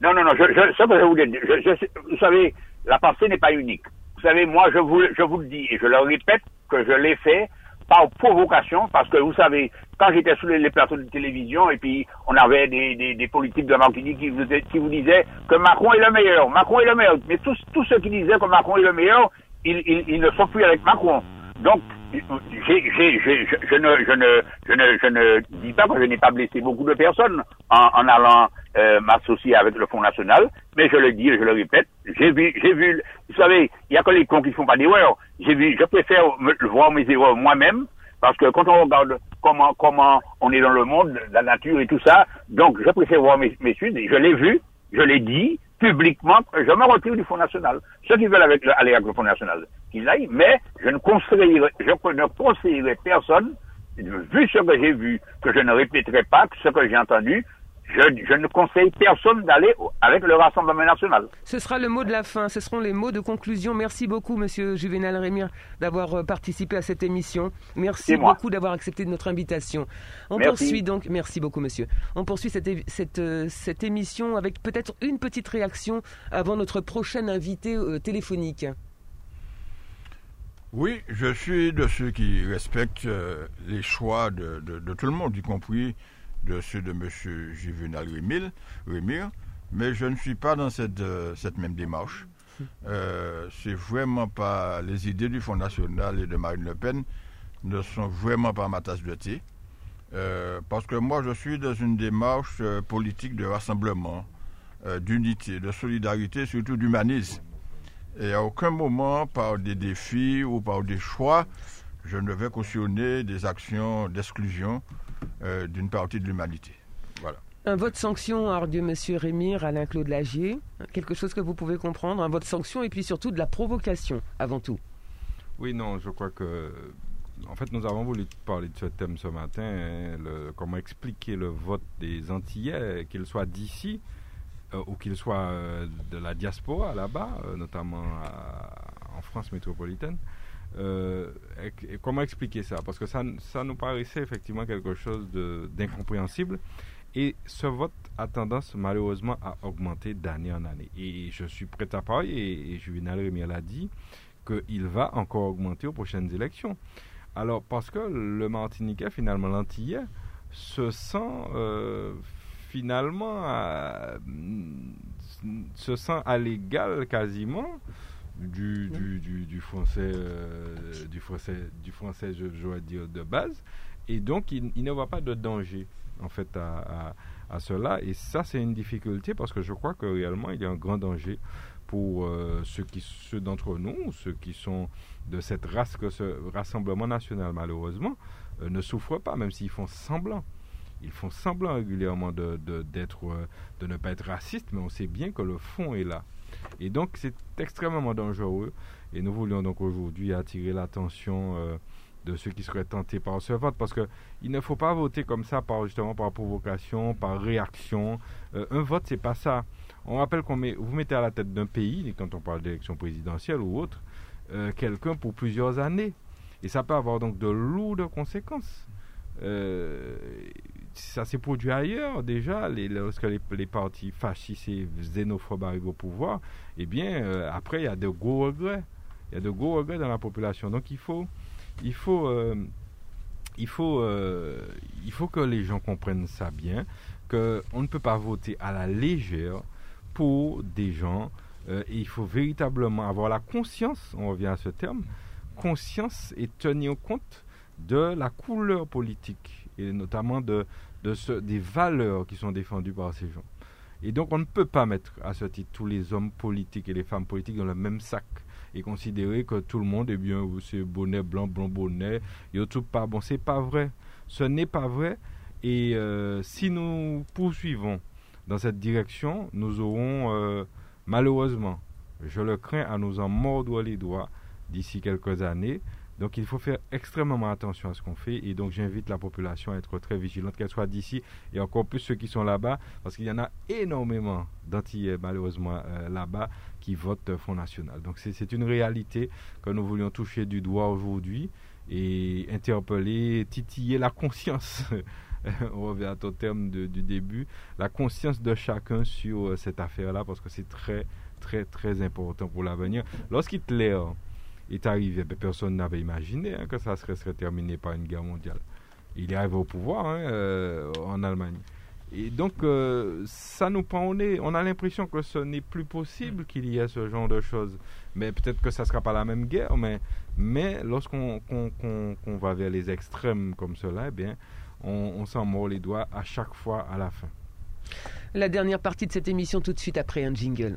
Non, non, non, je, je, ça, vous, je, vous savez, la pensée n'est pas unique. Vous savez, moi, je vous, je vous le dis et je le répète, que je l'ai fait par provocation, parce que vous savez, quand j'étais sur les, plateaux de télévision, et puis on avait des, des, des politiques de Martinique qui vous, qui vous disaient que Macron est le meilleur, Macron est le meilleur. Mais tous, tous ceux qui disaient que Macron est le meilleur, ils, ils, ils ne sont plus avec Macron. Donc, je, ne, je, ne, je, ne, je ne dis pas que je n'ai pas blessé beaucoup de personnes en, en allant euh, m'associer avec le Fonds National, mais je le dis et je le répète, j'ai vu, j'ai vu, vous savez, il n'y a que les cons qui font pas d'erreurs. J'ai vu, je préfère voir mes erreurs moi-même, parce que quand on regarde comment, comment on est dans le monde, la nature et tout ça, donc je préfère voir mes, mes suites, je l'ai vu, je l'ai dit, publiquement, je me retire du Fonds National. Ceux qui veulent aller avec le Fonds National, qu'ils aillent, mais je ne conseillerais, je ne conseillerais personne, vu ce que j'ai vu, que je ne répéterai pas ce que j'ai entendu, je, ne conseille personne d'aller avec le Rassemblement national. Ce sera le mot de la fin, ce seront les mots de conclusion. Merci beaucoup, monsieur Juvenal Rémir, d'avoir euh, participé à cette émission. Merci beaucoup d'avoir accepté notre invitation. On poursuit donc, merci beaucoup, monsieur. On poursuit cette, cette, euh, cette émission avec peut-être une petite réaction avant notre prochain invité euh, téléphonique. Oui, je suis de ceux qui respectent les choix de, de, tout le monde, y compris de ceux de M. Juvenal Rémir, mais je ne suis pas dans cette, euh, cette même démarche. *laughs* Euh, c'est vraiment pas les idées du Front National et de Marine Le Pen ne sont vraiment pas ma tasse de thé. Euh, parce que moi, je suis dans une démarche politique de rassemblement, d'unité, de solidarité, surtout d'humanisme. Et à aucun moment, par des défis ou par des choix, je ne vais cautionner des actions d'exclusion euh, d'une partie de l'humanité. Voilà. Un vote sanction, Ardieu, Monsieur Rémir, Alain-Claude Lagier, quelque chose que vous pouvez comprendre, un vote sanction et puis surtout de la provocation, avant tout. Oui, non, je crois que en fait, nous avons voulu parler de ce thème ce matin, hein, comment expliquer le vote des Antillais, qu'ils soient d'ici euh, ou qu'ils soient euh, de la diaspora là-bas, notamment en France métropolitaine. Comment expliquer ça? Parce que ça, ça nous paraissait effectivement quelque chose d'incompréhensible. Et ce vote a tendance malheureusement à augmenter d'année en année. Et je suis prêt à parler, et, et Juvenal Rémy l'a dit, qu'il va encore augmenter aux prochaines élections. Alors, parce que le Martiniquais, finalement, l'Antillais, se sent euh, finalement à, se sent à l'égal quasiment du, du, du, français, euh, du français, du français, je, je dire, de base. Et donc, il, ne voit pas de danger, en fait, à, à, cela. Et ça, c'est une difficulté parce que je crois que réellement, il y a un grand danger pour euh, ceux, qui, ceux d'entre nous, ceux qui sont de cette race que ce Rassemblement national, malheureusement, euh, ne souffrent pas, même s'ils font semblant. Ils font semblant régulièrement de, d'être, euh, de ne pas être racistes, mais on sait bien que le fond est là. Et donc, c'est extrêmement dangereux. Et nous voulions donc aujourd'hui attirer l'attention de ceux qui seraient tentés par ce vote, parce qu'il ne faut pas voter comme ça, par, justement par provocation, par réaction. un vote, c'est pas ça. On rappelle qu'on met, vous mettez à la tête d'un pays, quand on parle d'élection présidentielle ou autre, euh, quelqu'un pour plusieurs années. Et ça peut avoir donc de lourdes conséquences. Euh, ça s'est produit ailleurs déjà, lorsque les, partis fascistes et xénophobes arrivent au pouvoir, eh bien, euh, après, il y a de gros regrets. Il y a de gros regrets dans la population. Donc, il faut, il faut, il faut, il faut que les gens comprennent ça bien, qu'on ne peut pas voter à la légère pour des gens. Euh, et il faut véritablement avoir la conscience, on revient à ce terme, conscience et tenir compte de la couleur politique et notamment de, des valeurs qui sont défendues par ces gens. Et donc on ne peut pas mettre à ce titre tous les hommes politiques et les femmes politiques dans le même sac et considérer que tout le monde est bien, c'est bonnet blanc, blanc bonnet, a tout pas bon. C'est pas vrai. Ce n'est pas vrai. Et euh, si nous poursuivons dans cette direction, nous aurons euh, malheureusement, je le crains, à nous en mordre les doigts d'ici quelques années. Donc il faut faire extrêmement attention à ce qu'on fait et donc j'invite la population à être très vigilante, qu'elle soit d'ici et encore plus ceux qui sont là-bas, parce qu'il y en a énormément d'Antillais malheureusement euh, là-bas qui votent Front National. Donc c'est une réalité que nous voulions toucher du doigt aujourd'hui et interpeller, titiller la conscience *laughs* on revient à ton terme du début, la conscience de chacun sur euh, cette affaire-là, parce que c'est très, très, très important pour l'avenir. Lorsqu'Hitler est arrivé, ben, personne n'avait imaginé hein, que ça serait, terminé par une guerre mondiale. Il est arrivé au pouvoir hein, euh, en Allemagne. Et donc, euh, ça nous prend au nez. On a l'impression que ce n'est plus possible qu'il y ait ce genre de choses. Mais peut-être que ça ne sera pas la même guerre, mais, mais lorsqu'on va vers les extrêmes comme cela, eh bien, on, s'en mord les doigts à chaque fois à la fin. La dernière partie de cette émission tout de suite après un jingle.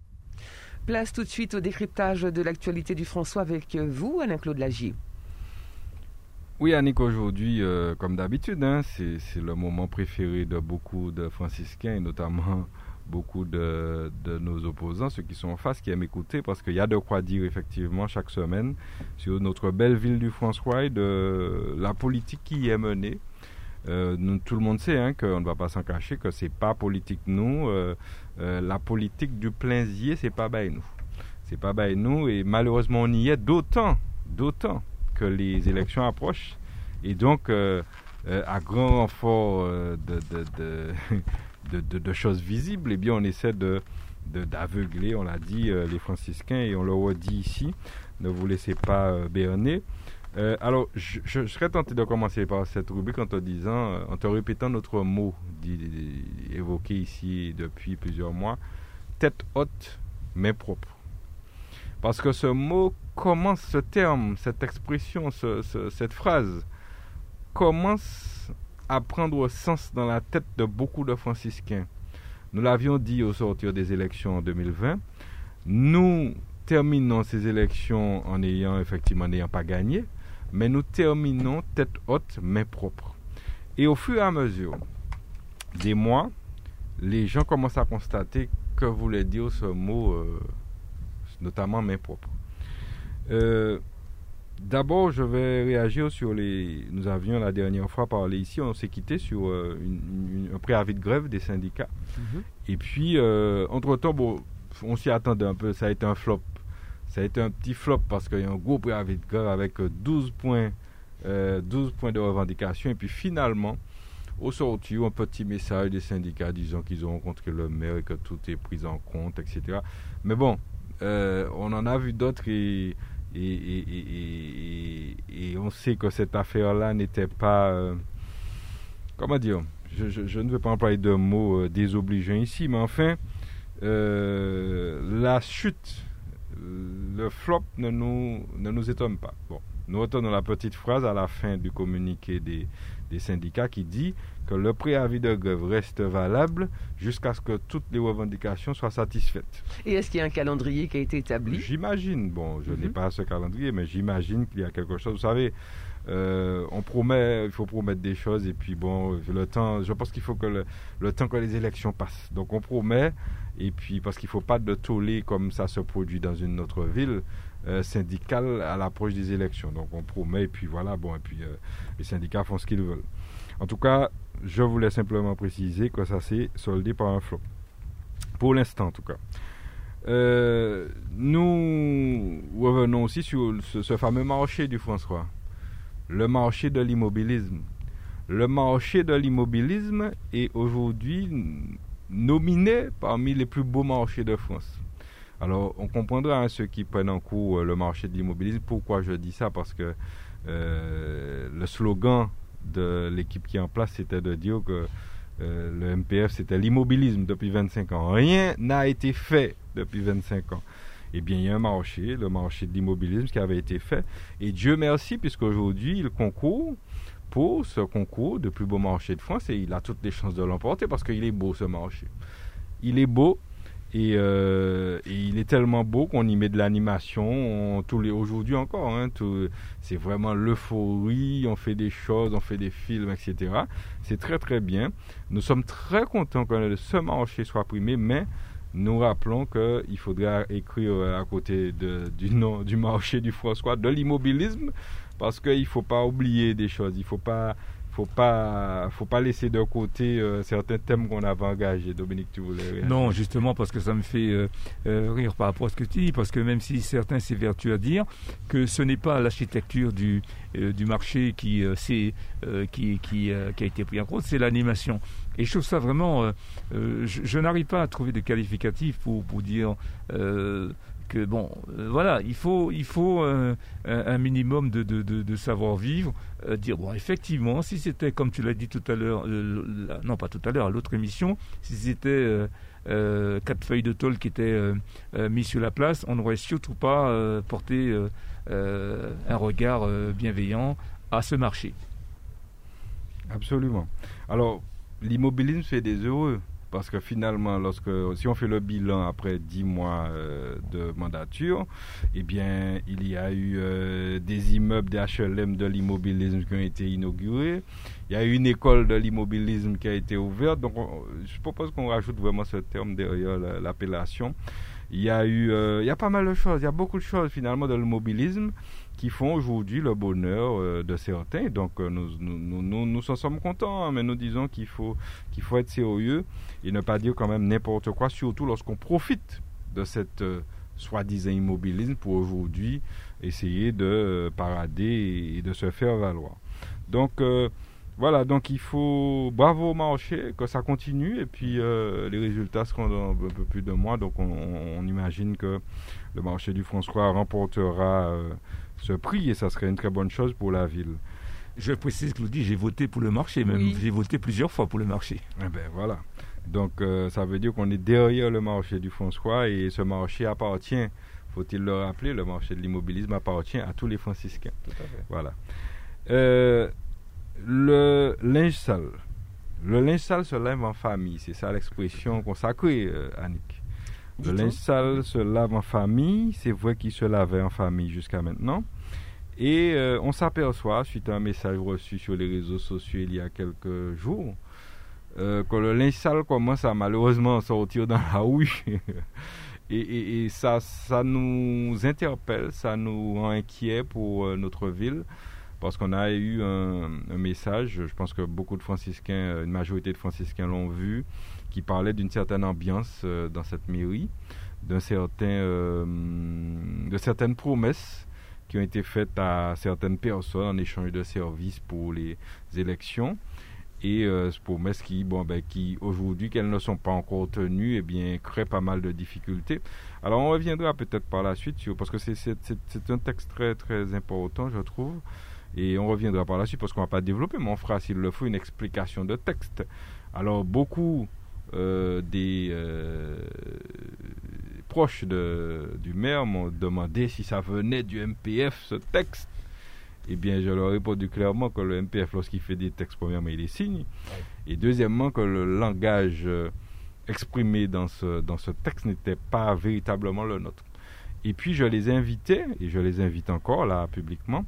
Place tout de suite au décryptage de l'actualité du François avec vous, Alain-Claude Lagier. Oui, Annick, aujourd'hui, euh, comme d'habitude, hein, c'est le moment préféré de beaucoup de franciscains et notamment beaucoup de, nos opposants, ceux qui sont en face, qui aiment écouter, parce qu'il y a de quoi dire effectivement chaque semaine sur notre belle ville du François et de la politique qui y est menée. Euh, tout le monde sait hein, qu'on ne va pas s'en cacher, que c'est pas politique nous. Euh, euh, la politique du plein-zier, c'est pas by nous. C'est pas by nous et malheureusement on y est d'autant, d'autant que les élections approchent et donc à grand renfort *laughs* de, choses visibles, eh bien on essaie de d'aveugler, on l'a dit, les franciscains et on le redit ici. Ne vous laissez pas berner. Euh, alors, je, serais tenté de commencer par cette rubrique en te disant, euh, en te répétant notre mot évoqué ici depuis plusieurs mois, tête haute, mais propre. Parce que ce mot commence, ce terme, cette expression, cette phrase, commence à prendre sens dans la tête de beaucoup de franciscains? Nous l'avions dit au sortir des élections en 2020. Nous terminons ces élections en ayant effectivement n'ayant pas gagné, mais nous terminons tête haute, main propre. Et au fur et à mesure des mois, les gens commencent à constater que voulait dire ce mot, euh, notamment main propre. Euh, d'abord, je vais réagir sur les. Nous avions la dernière fois parlé ici, on s'est quitté sur euh, un préavis de grève des syndicats. Mhm. Et puis, entre-temps, bon, on s'y attendait un peu, ça a été un flop. Ça a été un petit flop parce qu'il y a un gros préavis de grève avec 12 points, 12 points de revendication. Et puis finalement, au sortir, un petit message des syndicats disant qu'ils ont rencontré le maire et que tout est pris en compte, etc. Mais bon, euh, on en a vu d'autres et, on sait que cette affaire-là n'était pas... Euh, comment dire je, ne veux pas employer de mots euh, désobligeants ici, mais enfin, la chute, le flop ne nous, ne nous étonne pas. Bon, nous retenons la petite phrase à la fin du communiqué des, des syndicats qui dit que le préavis de grève reste valable jusqu'à ce que toutes les revendications soient satisfaites. Et est-ce qu'il y a un calendrier qui a été établi? J'imagine. Bon, je n'ai mhm. pas ce calendrier, mais j'imagine qu'il y a quelque chose. Vous savez, euh, on promet, il faut promettre des choses et puis bon, le temps, je pense qu'il faut que le, temps que les élections passent. Donc on promet et puis parce qu'il ne faut pas de tollé comme ça se produit dans une autre ville. Euh, syndicale à l'approche des élections. Donc on promet et puis voilà, bon, et puis euh, les syndicats font ce qu'ils veulent. En tout cas, je voulais simplement préciser que ça s'est soldé par un flop. Pour l'instant, en tout cas. Euh, nous revenons aussi sur ce, fameux marché du François, le marché de l'immobilisme. Le marché de l'immobilisme est aujourd'hui nominé parmi les plus beaux marchés de France. Alors, on comprendra hein, ceux qui prennent en cours euh, le marché de l'immobilisme. Pourquoi je dis ça? Parce que euh, le slogan de l'équipe qui est en place, c'était de dire que euh, le MPF, c'était l'immobilisme depuis 25 ans. Rien n'a été fait depuis 25 ans. Eh bien, il y a un marché, le marché de l'immobilisme qui avait été fait. Et Dieu merci, puisqu'aujourd'hui, il concourt pour ce concours de plus beau marché de France et il a toutes les chances de l'emporter parce qu'il est beau ce marché. Il est beau, euh, et, il est tellement beau qu'on y met de l'animation tous les aujourd'hui encore. Hein, c'est vraiment l'euphorie. On fait des choses, on fait des films, etc. C'est très très bien. Nous sommes très contents que ce marché soit primé, mais nous rappelons qu'il faudra écrire à côté du nom du marché du François de l'immobilisme parce qu'il faut pas oublier des choses. Il faut pas faut pas faut pas laisser de côté euh, certains thèmes qu'on avait engagés. Dominique, tu voulais réagir. Non, justement parce que ça me fait euh, euh, rire par rapport à ce que tu dis, parce que même si certains s'évertuent à dire que ce n'est pas l'architecture du du marché qui qui qui qui a été pris en compte, c'est l'animation. Et je trouve ça vraiment, je, je n'arrive pas à trouver de qualificatifs pour pour dire bon, euh, voilà, il faut, euh, un, minimum de, savoir-vivre. Euh, dire, bon, effectivement, si c'était, comme tu l'as dit tout à l'heure, non pas tout à l'heure, à l'autre émission, si c'était quatre feuilles de tôle qui étaient mises sur la place, on n'aurait surtout pas porté un regard bienveillant à ce marché. Absolument. Alors, l'immobilisme fait des heureux. Parce que finalement, lorsque, si on fait le bilan après dix mois euh, de mandature, eh bien, il y a eu euh, des immeubles des HLM de l'immobilisme qui ont été inaugurés. Il y a eu une école de l'immobilisme qui a été ouverte. Donc, je propose qu'on rajoute vraiment ce terme derrière l'appellation. Il y a eu, euh, il y a pas mal de choses. Il y a beaucoup de choses finalement de l'immobilisme qui font aujourd'hui le bonheur euh, de certains. Donc euh, nous, nous, nous, nous, en sommes contents, hein, mais nous disons qu'il faut, qu'il faut être sérieux et ne pas dire quand même n'importe quoi, surtout lorsqu'on profite de cette euh, soi-disant immobilisme pour aujourd'hui essayer de parader et, de se faire valoir. Donc voilà, donc il faut bravo au marché, que ça continue et puis les résultats seront dans un peu plus de mois. Donc on, on imagine que le marché du François remportera ce prix et ça serait une très bonne chose pour la ville. Je précise, Claudie, j'ai voté pour le marché, même j'ai voté plusieurs fois pour le marché. Eh ben voilà. Donc euh, ça veut dire qu'on est derrière le marché du François et ce marché appartient, faut-il le rappeler, le marché de l'immobilisme appartient à tous les franciscains. Tout à fait. Voilà. Euh, le linge sale. Le linge sale se lève en famille, c'est ça l'expression consacrée, euh, Annick. Le linge sale se lave en famille, c'est vrai qu'il se lavait en famille jusqu'à maintenant. Et on s'aperçoit, suite à un message reçu sur les réseaux sociaux il y a quelques jours, que le linge sale commence à malheureusement sortir dans la rue. *laughs* et, ça, ça nous interpelle, ça nous rend inquiets pour notre ville parce qu'on a eu un, message, je pense que beaucoup de franciscains, euh, une majorité de franciscains l'ont vu, qui parlait d'une certaine ambiance euh, dans cette mairie, d'un certain, euh, de certaines promesses qui ont été faites à certaines personnes en échange de services pour les élections et euh, promesses qui, bon, ben, qui aujourd'hui, qu'elles ne sont pas encore tenues, eh bien, créent pas mal de difficultés. Alors, on reviendra peut-être par la suite, parce que c'est un texte très, très important, je trouve. Et on reviendra par la suite parce qu'on ne va pas développer, mais on fera, s'il le faut, une explication de texte. Alors, beaucoup euh, des euh, proches de, du maire m'ont demandé si ça venait du MPF, ce texte. Eh bien, je leur ai répondu clairement que le MPF, lorsqu'il fait des textes, premièrement, il les signe. Et deuxièmement, que le langage euh, exprimé dans ce, dans ce texte n'était pas véritablement le nôtre. Et puis, je les invitais, et je les invite encore là, publiquement,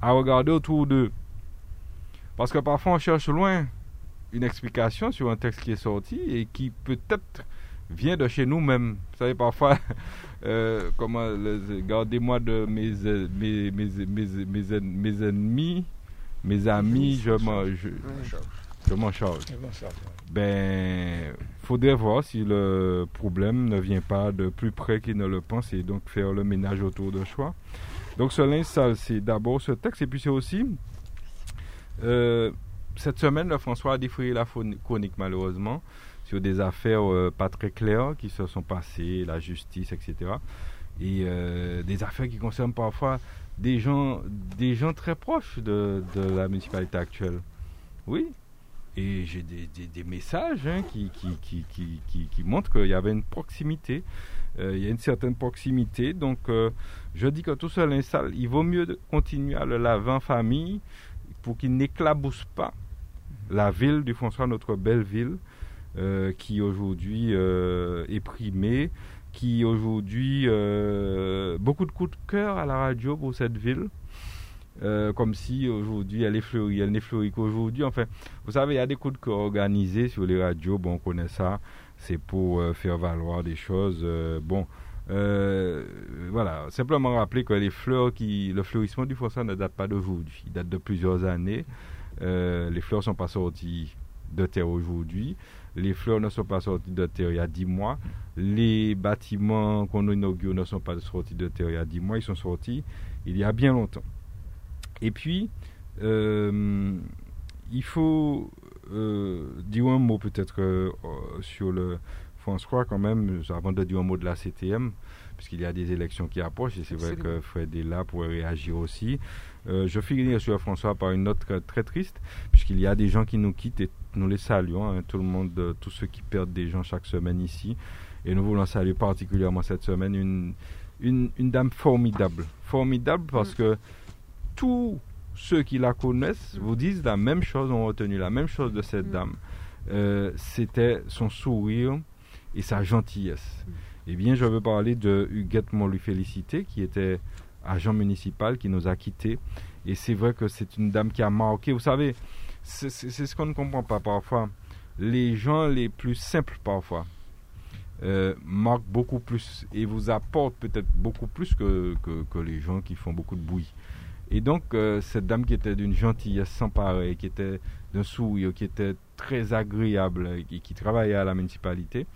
à regarder autour d'eux. Parce que parfois on cherche loin une explication sur un texte qui est sorti et qui peut-être vient de chez nous-mêmes. Vous savez, parfois, *laughs* euh, comment, gardez-moi de mes, mes, mes, mes, mes, ennemis, mes amis, je m'en, je, je m'en charge. Ben, faudrait voir si le problème ne vient pas de plus près qu'il ne le pense et donc faire le ménage autour de soi. Donc ce linge sale, c'est d'abord ce texte, et puis c'est aussi... Euh, cette semaine, le François a défrayé la chronique, malheureusement, sur des affaires euh, pas très claires qui se sont passées, la justice, etc. Et euh, des affaires qui concernent parfois des gens, des gens très proches de, la municipalité actuelle. Oui. Et j'ai des, messages hein, qui, montrent qu'il y avait une proximité. il y a une certaine proximité. Donc, je dis que tout seul installe, il vaut mieux continuer à le laver en famille pour qu'il n'éclabousse pas la ville du François, notre belle ville, euh, qui aujourd'hui euh, est primée, qui aujourd'hui euh, beaucoup de coups de cœur à la radio pour cette ville. comme si aujourd'hui elle est fleurie, elle n'est fleurie qu'aujourd'hui. Enfin, vous savez, il y a des coups de cœur organisés sur les radios, bon, on connaît ça, c'est pour faire valoir des choses. bon, euh, voilà, simplement rappeler que les fleurs le fleurissement du fossat ne date pas d'aujourd'hui, il date de plusieurs années. Euh, les fleurs ne sont pas sorties de terre aujourd'hui. Les fleurs ne sont pas sorties de terre il y a 10 mois. Les bâtiments qu'on inaugure ne sont pas sortis de terre il y a 10 mois. Ils sont sortis il y a bien longtemps. Et puis, euh, il faut dire un mot peut-être sur le, François, quand même, avant de dire un mot de la CTM, puisqu'il y a des élections qui approchent, et c'est vrai que Fred est là pour réagir aussi. Euh, je finis sur François par une note très triste, puisqu'il y a des gens qui nous quittent et nous les saluons, hein, tout le monde, euh, tous ceux qui perdent des gens chaque semaine ici. Et nous voulons saluer particulièrement cette semaine une, une, dame formidable. Formidable parce mm. que tous ceux qui la connaissent vous disent la même chose, ont retenu la même chose de cette mm. dame. Euh, c'était son sourire, et sa gentillesse. Eh bien, je veux parler de Huguette Montluy Félicité, qui était agent municipal, qui nous a quittés. Et c'est vrai que c'est une dame qui a marqué. Vous savez, c'est ce qu'on ne comprend pas parfois. Les gens les plus simples, parfois, euh, marquent beaucoup plus et vous apportent peut-être beaucoup plus que, que, les gens qui font beaucoup de bruit. Et donc, euh, cette dame qui était d'une gentillesse sans pareil, qui était d'un sourire, qui était très agréable et qui travaillait à la municipalité,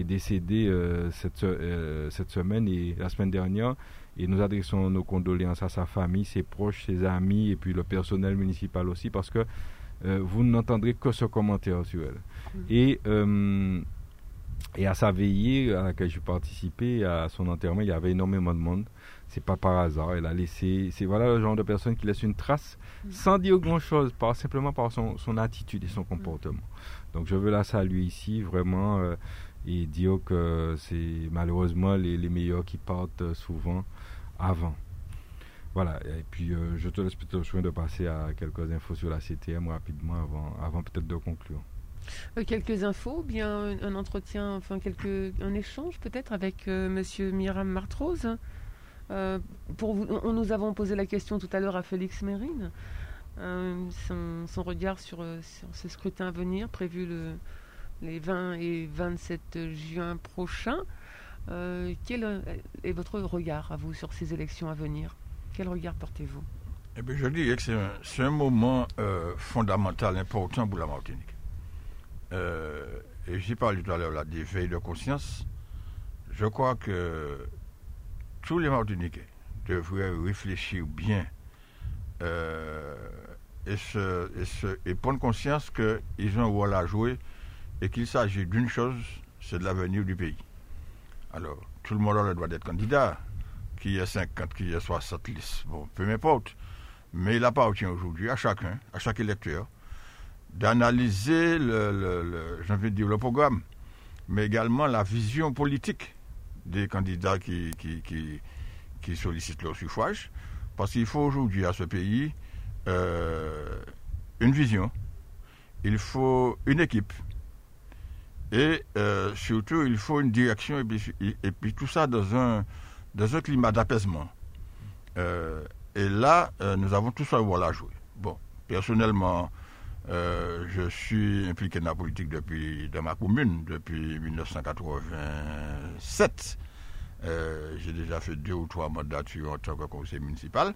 est décédée euh, cette, euh, cette semaine et la semaine dernière. Et nous adressons nos condoléances à sa famille, ses proches, ses amis et puis le personnel municipal aussi parce que euh, vous n'entendrez que ce commentaire sur elle. Mm. Et, et à sa veillée à laquelle j'ai participé, à son enterrement, il y avait énormément de monde. C'est pas par hasard. Elle a laissé. C'est voilà le genre de personne qui laisse une trace mm. sans dire grand chose, par, simplement par son, son attitude et son mm. comportement. Donc je veux la saluer ici, vraiment et dire que c'est malheureusement les, meilleurs qui partent souvent avant. Voilà, et puis euh, je te laisse peut-être le soin de passer à quelques infos sur la CTM rapidement avant, avant peut-être de conclure. Euh, quelques infos, bien un, entretien, enfin quelques, un échange peut-être avec. Euh, Monsieur Miram Martrose? On, nous avons posé la question tout à l'heure à Félix Mérine, son, regard sur, ce scrutin à venir, prévu le, les 20 et 27 juin prochains. quel est votre regard à vous sur ces élections à venir? Quel regard portez-vous? Eh bien, je dirais que c'est un, moment fondamental, important pour la Martinique. et j'ai parlé tout à l'heure des veilles de conscience je crois que tous les Martiniquais devraient réfléchir bien euh, et, prendre conscience qu'ils ont un rôle à jouer et qu'il s'agit d'une chose, c'est de l'avenir du pays. Alors, tout le monde a le droit d'être candidat, qu'il y ait 50, qu'il y ait 60 listes, bon, peu importe. Mais il appartient aujourd'hui à chacun, à chaque électeur, d'analyser le, le, dire, le programme, mais également la vision politique des candidats qui, qui, sollicitent leur suffrage, parce qu'il faut aujourd'hui à ce pays euh, une vision, il faut une équipe, et euh, surtout il faut une direction, et puis, tout ça dans un, dans un climat d'apaisement. Euh, et là, nous avons tous un rôle à jouer. Bon, personnellement, je suis impliqué dans la politique depuis, dans ma commune depuis 1987. Euh, j'ai déjà fait deux ou trois mandatures en tant que conseiller municipal.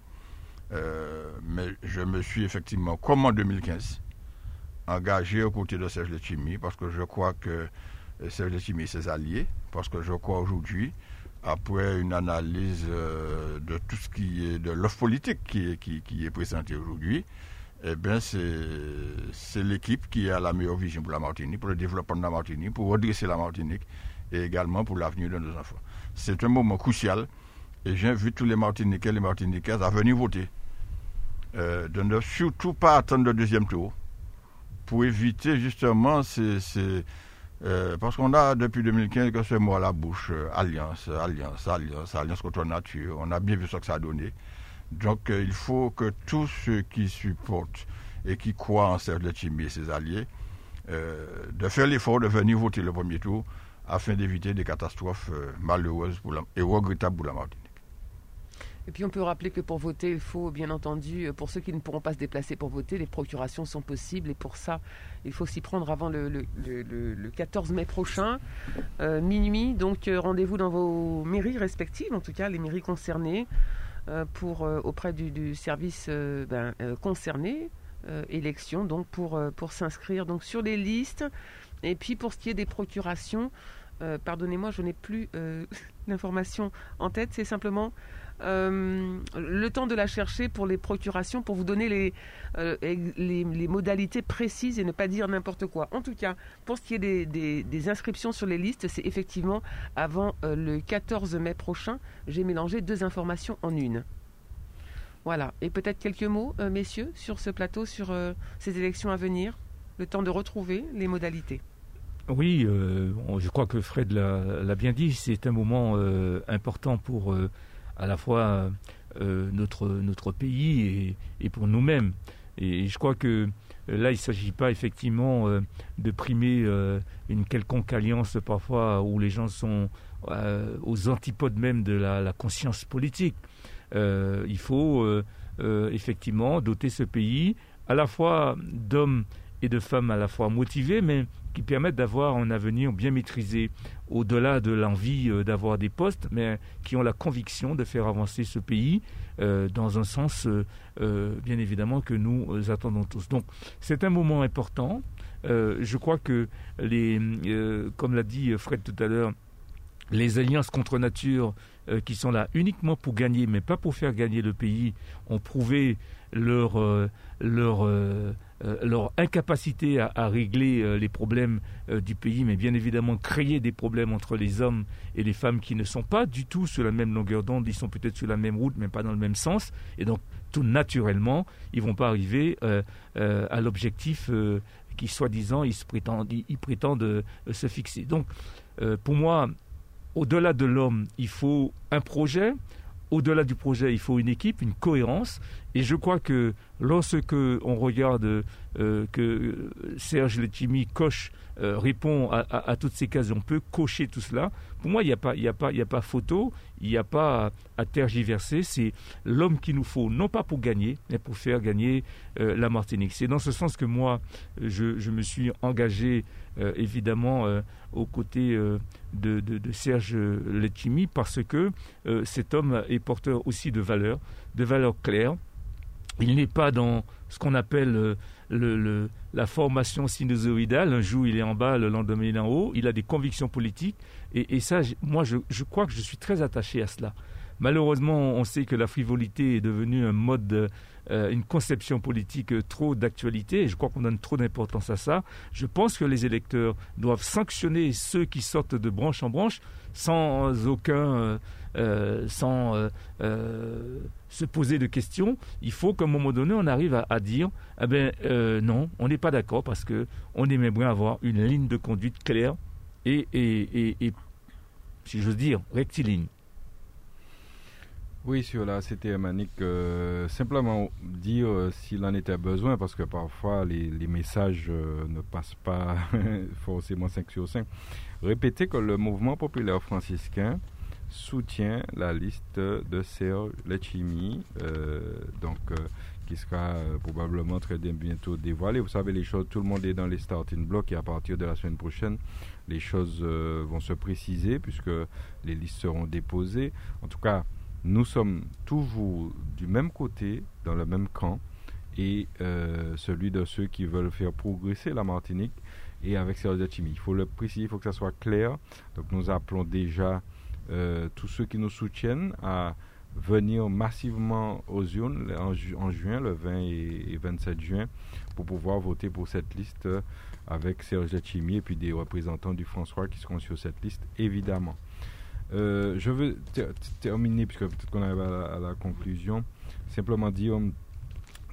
Euh, mais je me suis effectivement, comme en 2015, engagé aux côtés de Serge Letchimi parce que je crois que Serge Letchimi et ses alliés, parce que je crois aujourd'hui, après une analyse euh, de tout ce qui est de l'offre politique qui est, qui est présentée aujourd'hui, eh bien, c'est l'équipe qui a la meilleure vision pour la Martinique, pour le développement de la Martinique, pour redresser la Martinique et également pour l'avenir de nos enfants. C'est un moment crucial et j'invite tous les Martiniquais et les Martiniquaises à venir voter. Euh, de ne surtout pas attendre le deuxième tour pour éviter justement ces. Euh, parce qu'on a depuis 2015 que ce mot à la bouche, euh, alliance, alliance, alliance, alliance contre la nature. On a bien vu ce que ça a donné. Donc euh, il faut que tous ceux qui supportent et qui croient en Serge Letchimi et ses alliés, de faire l'effort de venir voter le premier tour afin d'éviter des catastrophes malheureuses pour et regrettables pour la Martinique. Et puis on peut rappeler que pour voter, il faut bien entendu, pour ceux qui ne pourront pas se déplacer pour voter, les procurations sont possibles et pour ça, il faut s'y prendre avant le, le, 14 mai prochain, minuit. Donc rendez-vous dans vos mairies respectives, en tout cas les mairies concernées. Euh, pour, euh, auprès du, service euh, ben, concerné, élection, donc pour, pour s'inscrire donc sur les listes. Et puis pour ce qui est des procurations, pardonnez-moi, je n'ai plus *laughs* l'information en tête, c'est simplement euh, le temps de la chercher pour les procurations, pour vous donner les, euh, les, modalités précises et ne pas dire n'importe quoi. En tout cas, pour ce qui est des, des, inscriptions sur les listes, c'est effectivement avant euh, le 14 mai prochain. J'ai mélangé deux informations en une. Voilà. Et peut-être quelques mots, messieurs, sur ce plateau, sur ces élections à venir, le temps de retrouver les modalités. Oui, je crois que Fred l'a bien dit, c'est un moment important pour à la fois euh, notre, notre pays et, pour nous-mêmes. Et, je crois que euh, là, il ne s'agit pas effectivement euh, de primer une quelconque alliance parfois où les gens sont aux antipodes même de la, conscience politique. il faut effectivement doter ce pays à la fois d'hommes et de femmes à la fois motivés, mais qui permettent d'avoir un avenir bien maîtrisé, au-delà de l'envie euh, d'avoir des postes, mais qui ont la conviction de faire avancer ce pays euh, dans un sens, euh, bien évidemment, que nous attendons tous. Donc, c'est un moment important. je crois que, comme l'a dit Fred tout à l'heure, les alliances contre nature qui sont là uniquement pour gagner, mais pas pour faire gagner le pays, ont prouvé leur, leur incapacité à, régler euh, les problèmes euh, du pays, mais bien évidemment créer des problèmes entre les hommes et les femmes qui ne sont pas du tout sur la même longueur d'onde, ils sont peut-être sur la même route, mais pas dans le même sens, et donc tout naturellement, ils vont pas arriver à l'objectif qui soi-disant ils, prétendent, ils prétendent se fixer. Donc pour moi, au-delà de l'homme, il faut un projet. Au-delà du projet, il faut une équipe, une cohérence. Et je crois que lorsque on regarde euh, que Serge Letchimi coche, euh, répond à, toutes ces cases, on peut cocher tout cela. Pour moi, il n'y a, pas, a, a pas photo, il n'y a pas à, tergiverser. C'est l'homme qu'il nous faut, non pas pour gagner, mais pour faire gagner euh, la Martinique. C'est dans ce sens que moi, je, me suis engagé évidemment aux côtés de, de, Serge Letchimi parce que cet homme est porteur aussi de valeurs, de valeurs claires. Il n'est pas dans ce qu'on appelle le, la formation sinusoïdale. Un jour, il est en bas, le lendemain, il est en haut. Il a des convictions politiques. Et, ça, moi, je, crois que je suis très attaché à cela. Malheureusement, on sait que la frivolité est devenue un mode, euh, une conception politique trop d'actualité, et je crois qu'on donne trop d'importance à ça. Je pense que les électeurs doivent sanctionner ceux qui sortent de branche en branche sans aucun, euh, euh, sans se poser de questions, il faut qu'à un moment donné, on arrive à, dire, eh ben, euh, non, on n'est pas d'accord parce que on aimerait bien avoir une ligne de conduite claire et, et, si j'ose dire, rectiligne. Oui, sur là, c'était Manique. Euh, simplement dire euh, s'il en était besoin, parce que parfois les, messages ne passent pas *laughs* forcément 5 sur 5. Répéter que le mouvement populaire franciscain soutient la liste de Serge Letchimi, euh, donc, euh, qui sera euh, probablement très bientôt dévoilée. Vous savez, les choses, tout le monde est dans les starting blocks et à partir de la semaine prochaine, les choses vont se préciser puisque les listes seront déposées. En tout cas, nous sommes toujours du même côté, dans le même camp, et celui de ceux qui veulent faire progresser la Martinique et avec Serge Letchimi. Il faut le préciser, il faut que ça soit clair. Donc nous appelons déjà euh, tous ceux qui nous soutiennent à venir massivement aux urnes en, juin, le 20 et, 27 juin, pour pouvoir voter pour cette liste avec Serge Letchimi et puis des représentants du François qui seront sur cette liste, évidemment. Euh, je veux terminer, puisque peut-être qu'on arrive à la, conclusion, simplement dire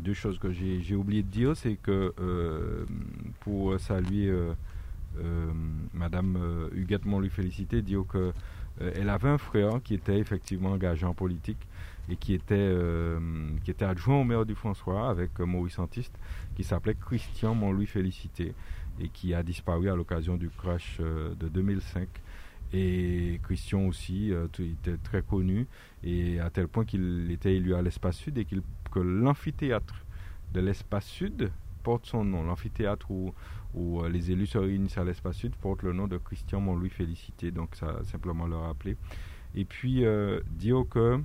deux choses que j'ai oublié de dire, c'est que euh, pour saluer Madame Huguette Montluy Félicité, dire que euh, elle avait un frère qui était effectivement engagé en politique et qui était, euh, qui était adjoint au maire du François avec euh, Maurice Antiste, qui s'appelait Christian Montlouis Félicité et qui a disparu à l'occasion du crash de 2005. Et Christian aussi était très connu et à tel point qu'il était élu à l'espace sud et que l'amphithéâtre de l'espace sud porte son nom. L'amphithéâtre où, euh, les élus se réunissent à l'espace sud porte le nom de Christian Montlouis Félicité. Donc, ça, simplement le rappeler. Et puis, euh, que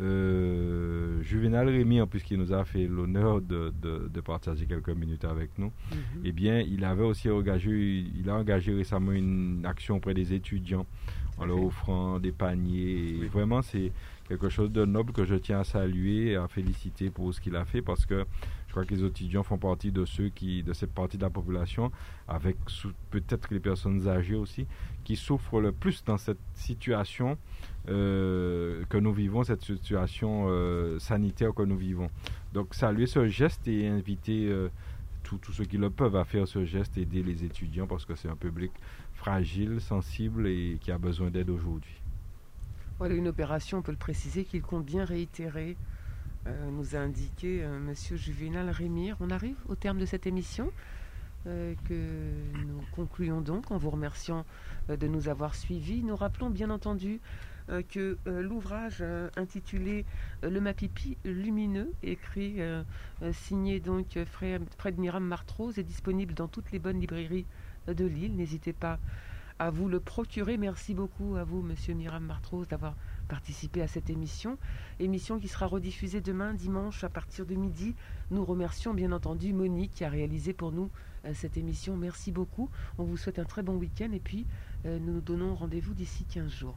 euh, Juvenal Rémy, en plus qui nous a fait l'honneur de, de, partager quelques minutes avec nous, mhm. eh bien, il avait aussi engagé, il a engagé récemment une action auprès des étudiants en leur offrant des paniers. Et vraiment, c'est quelque chose de noble que je tiens à saluer et à féliciter pour ce qu'il a fait parce que je crois que les étudiants font partie de ceux qui, de cette partie de la population, avec peut-être les personnes âgées aussi, qui souffrent le plus dans cette situation euh, que nous vivons, cette situation euh, sanitaire que nous vivons. Donc saluer ce geste et inviter euh, tous ceux qui le peuvent à faire ce geste, aider les étudiants parce que c'est un public fragile, sensible et qui a besoin d'aide aujourd'hui. Voilà une opération, on peut le préciser, qu'il compte bien réitérer nous a indiqué M. Monsieur Juvenal Rémire. On arrive au terme de cette émission que nous concluons donc en vous remerciant de nous avoir suivis. Nous rappelons bien entendu que l'ouvrage intitulé Le Mapipi lumineux, écrit, signé donc Fred Miram Martrose, est disponible dans toutes les bonnes librairies de Lille. N'hésitez pas à vous le procurer. Merci beaucoup à vous, Monsieur Miram Martrose, d'avoir participer à cette émission. Émission qui sera rediffusée demain, dimanche, à partir de midi. Nous remercions bien entendu Monique qui a réalisé pour nous euh, cette émission. Merci beaucoup. On vous souhaite un très bon week-end et puis euh, nous nous donnons rendez-vous d'ici 15 jours.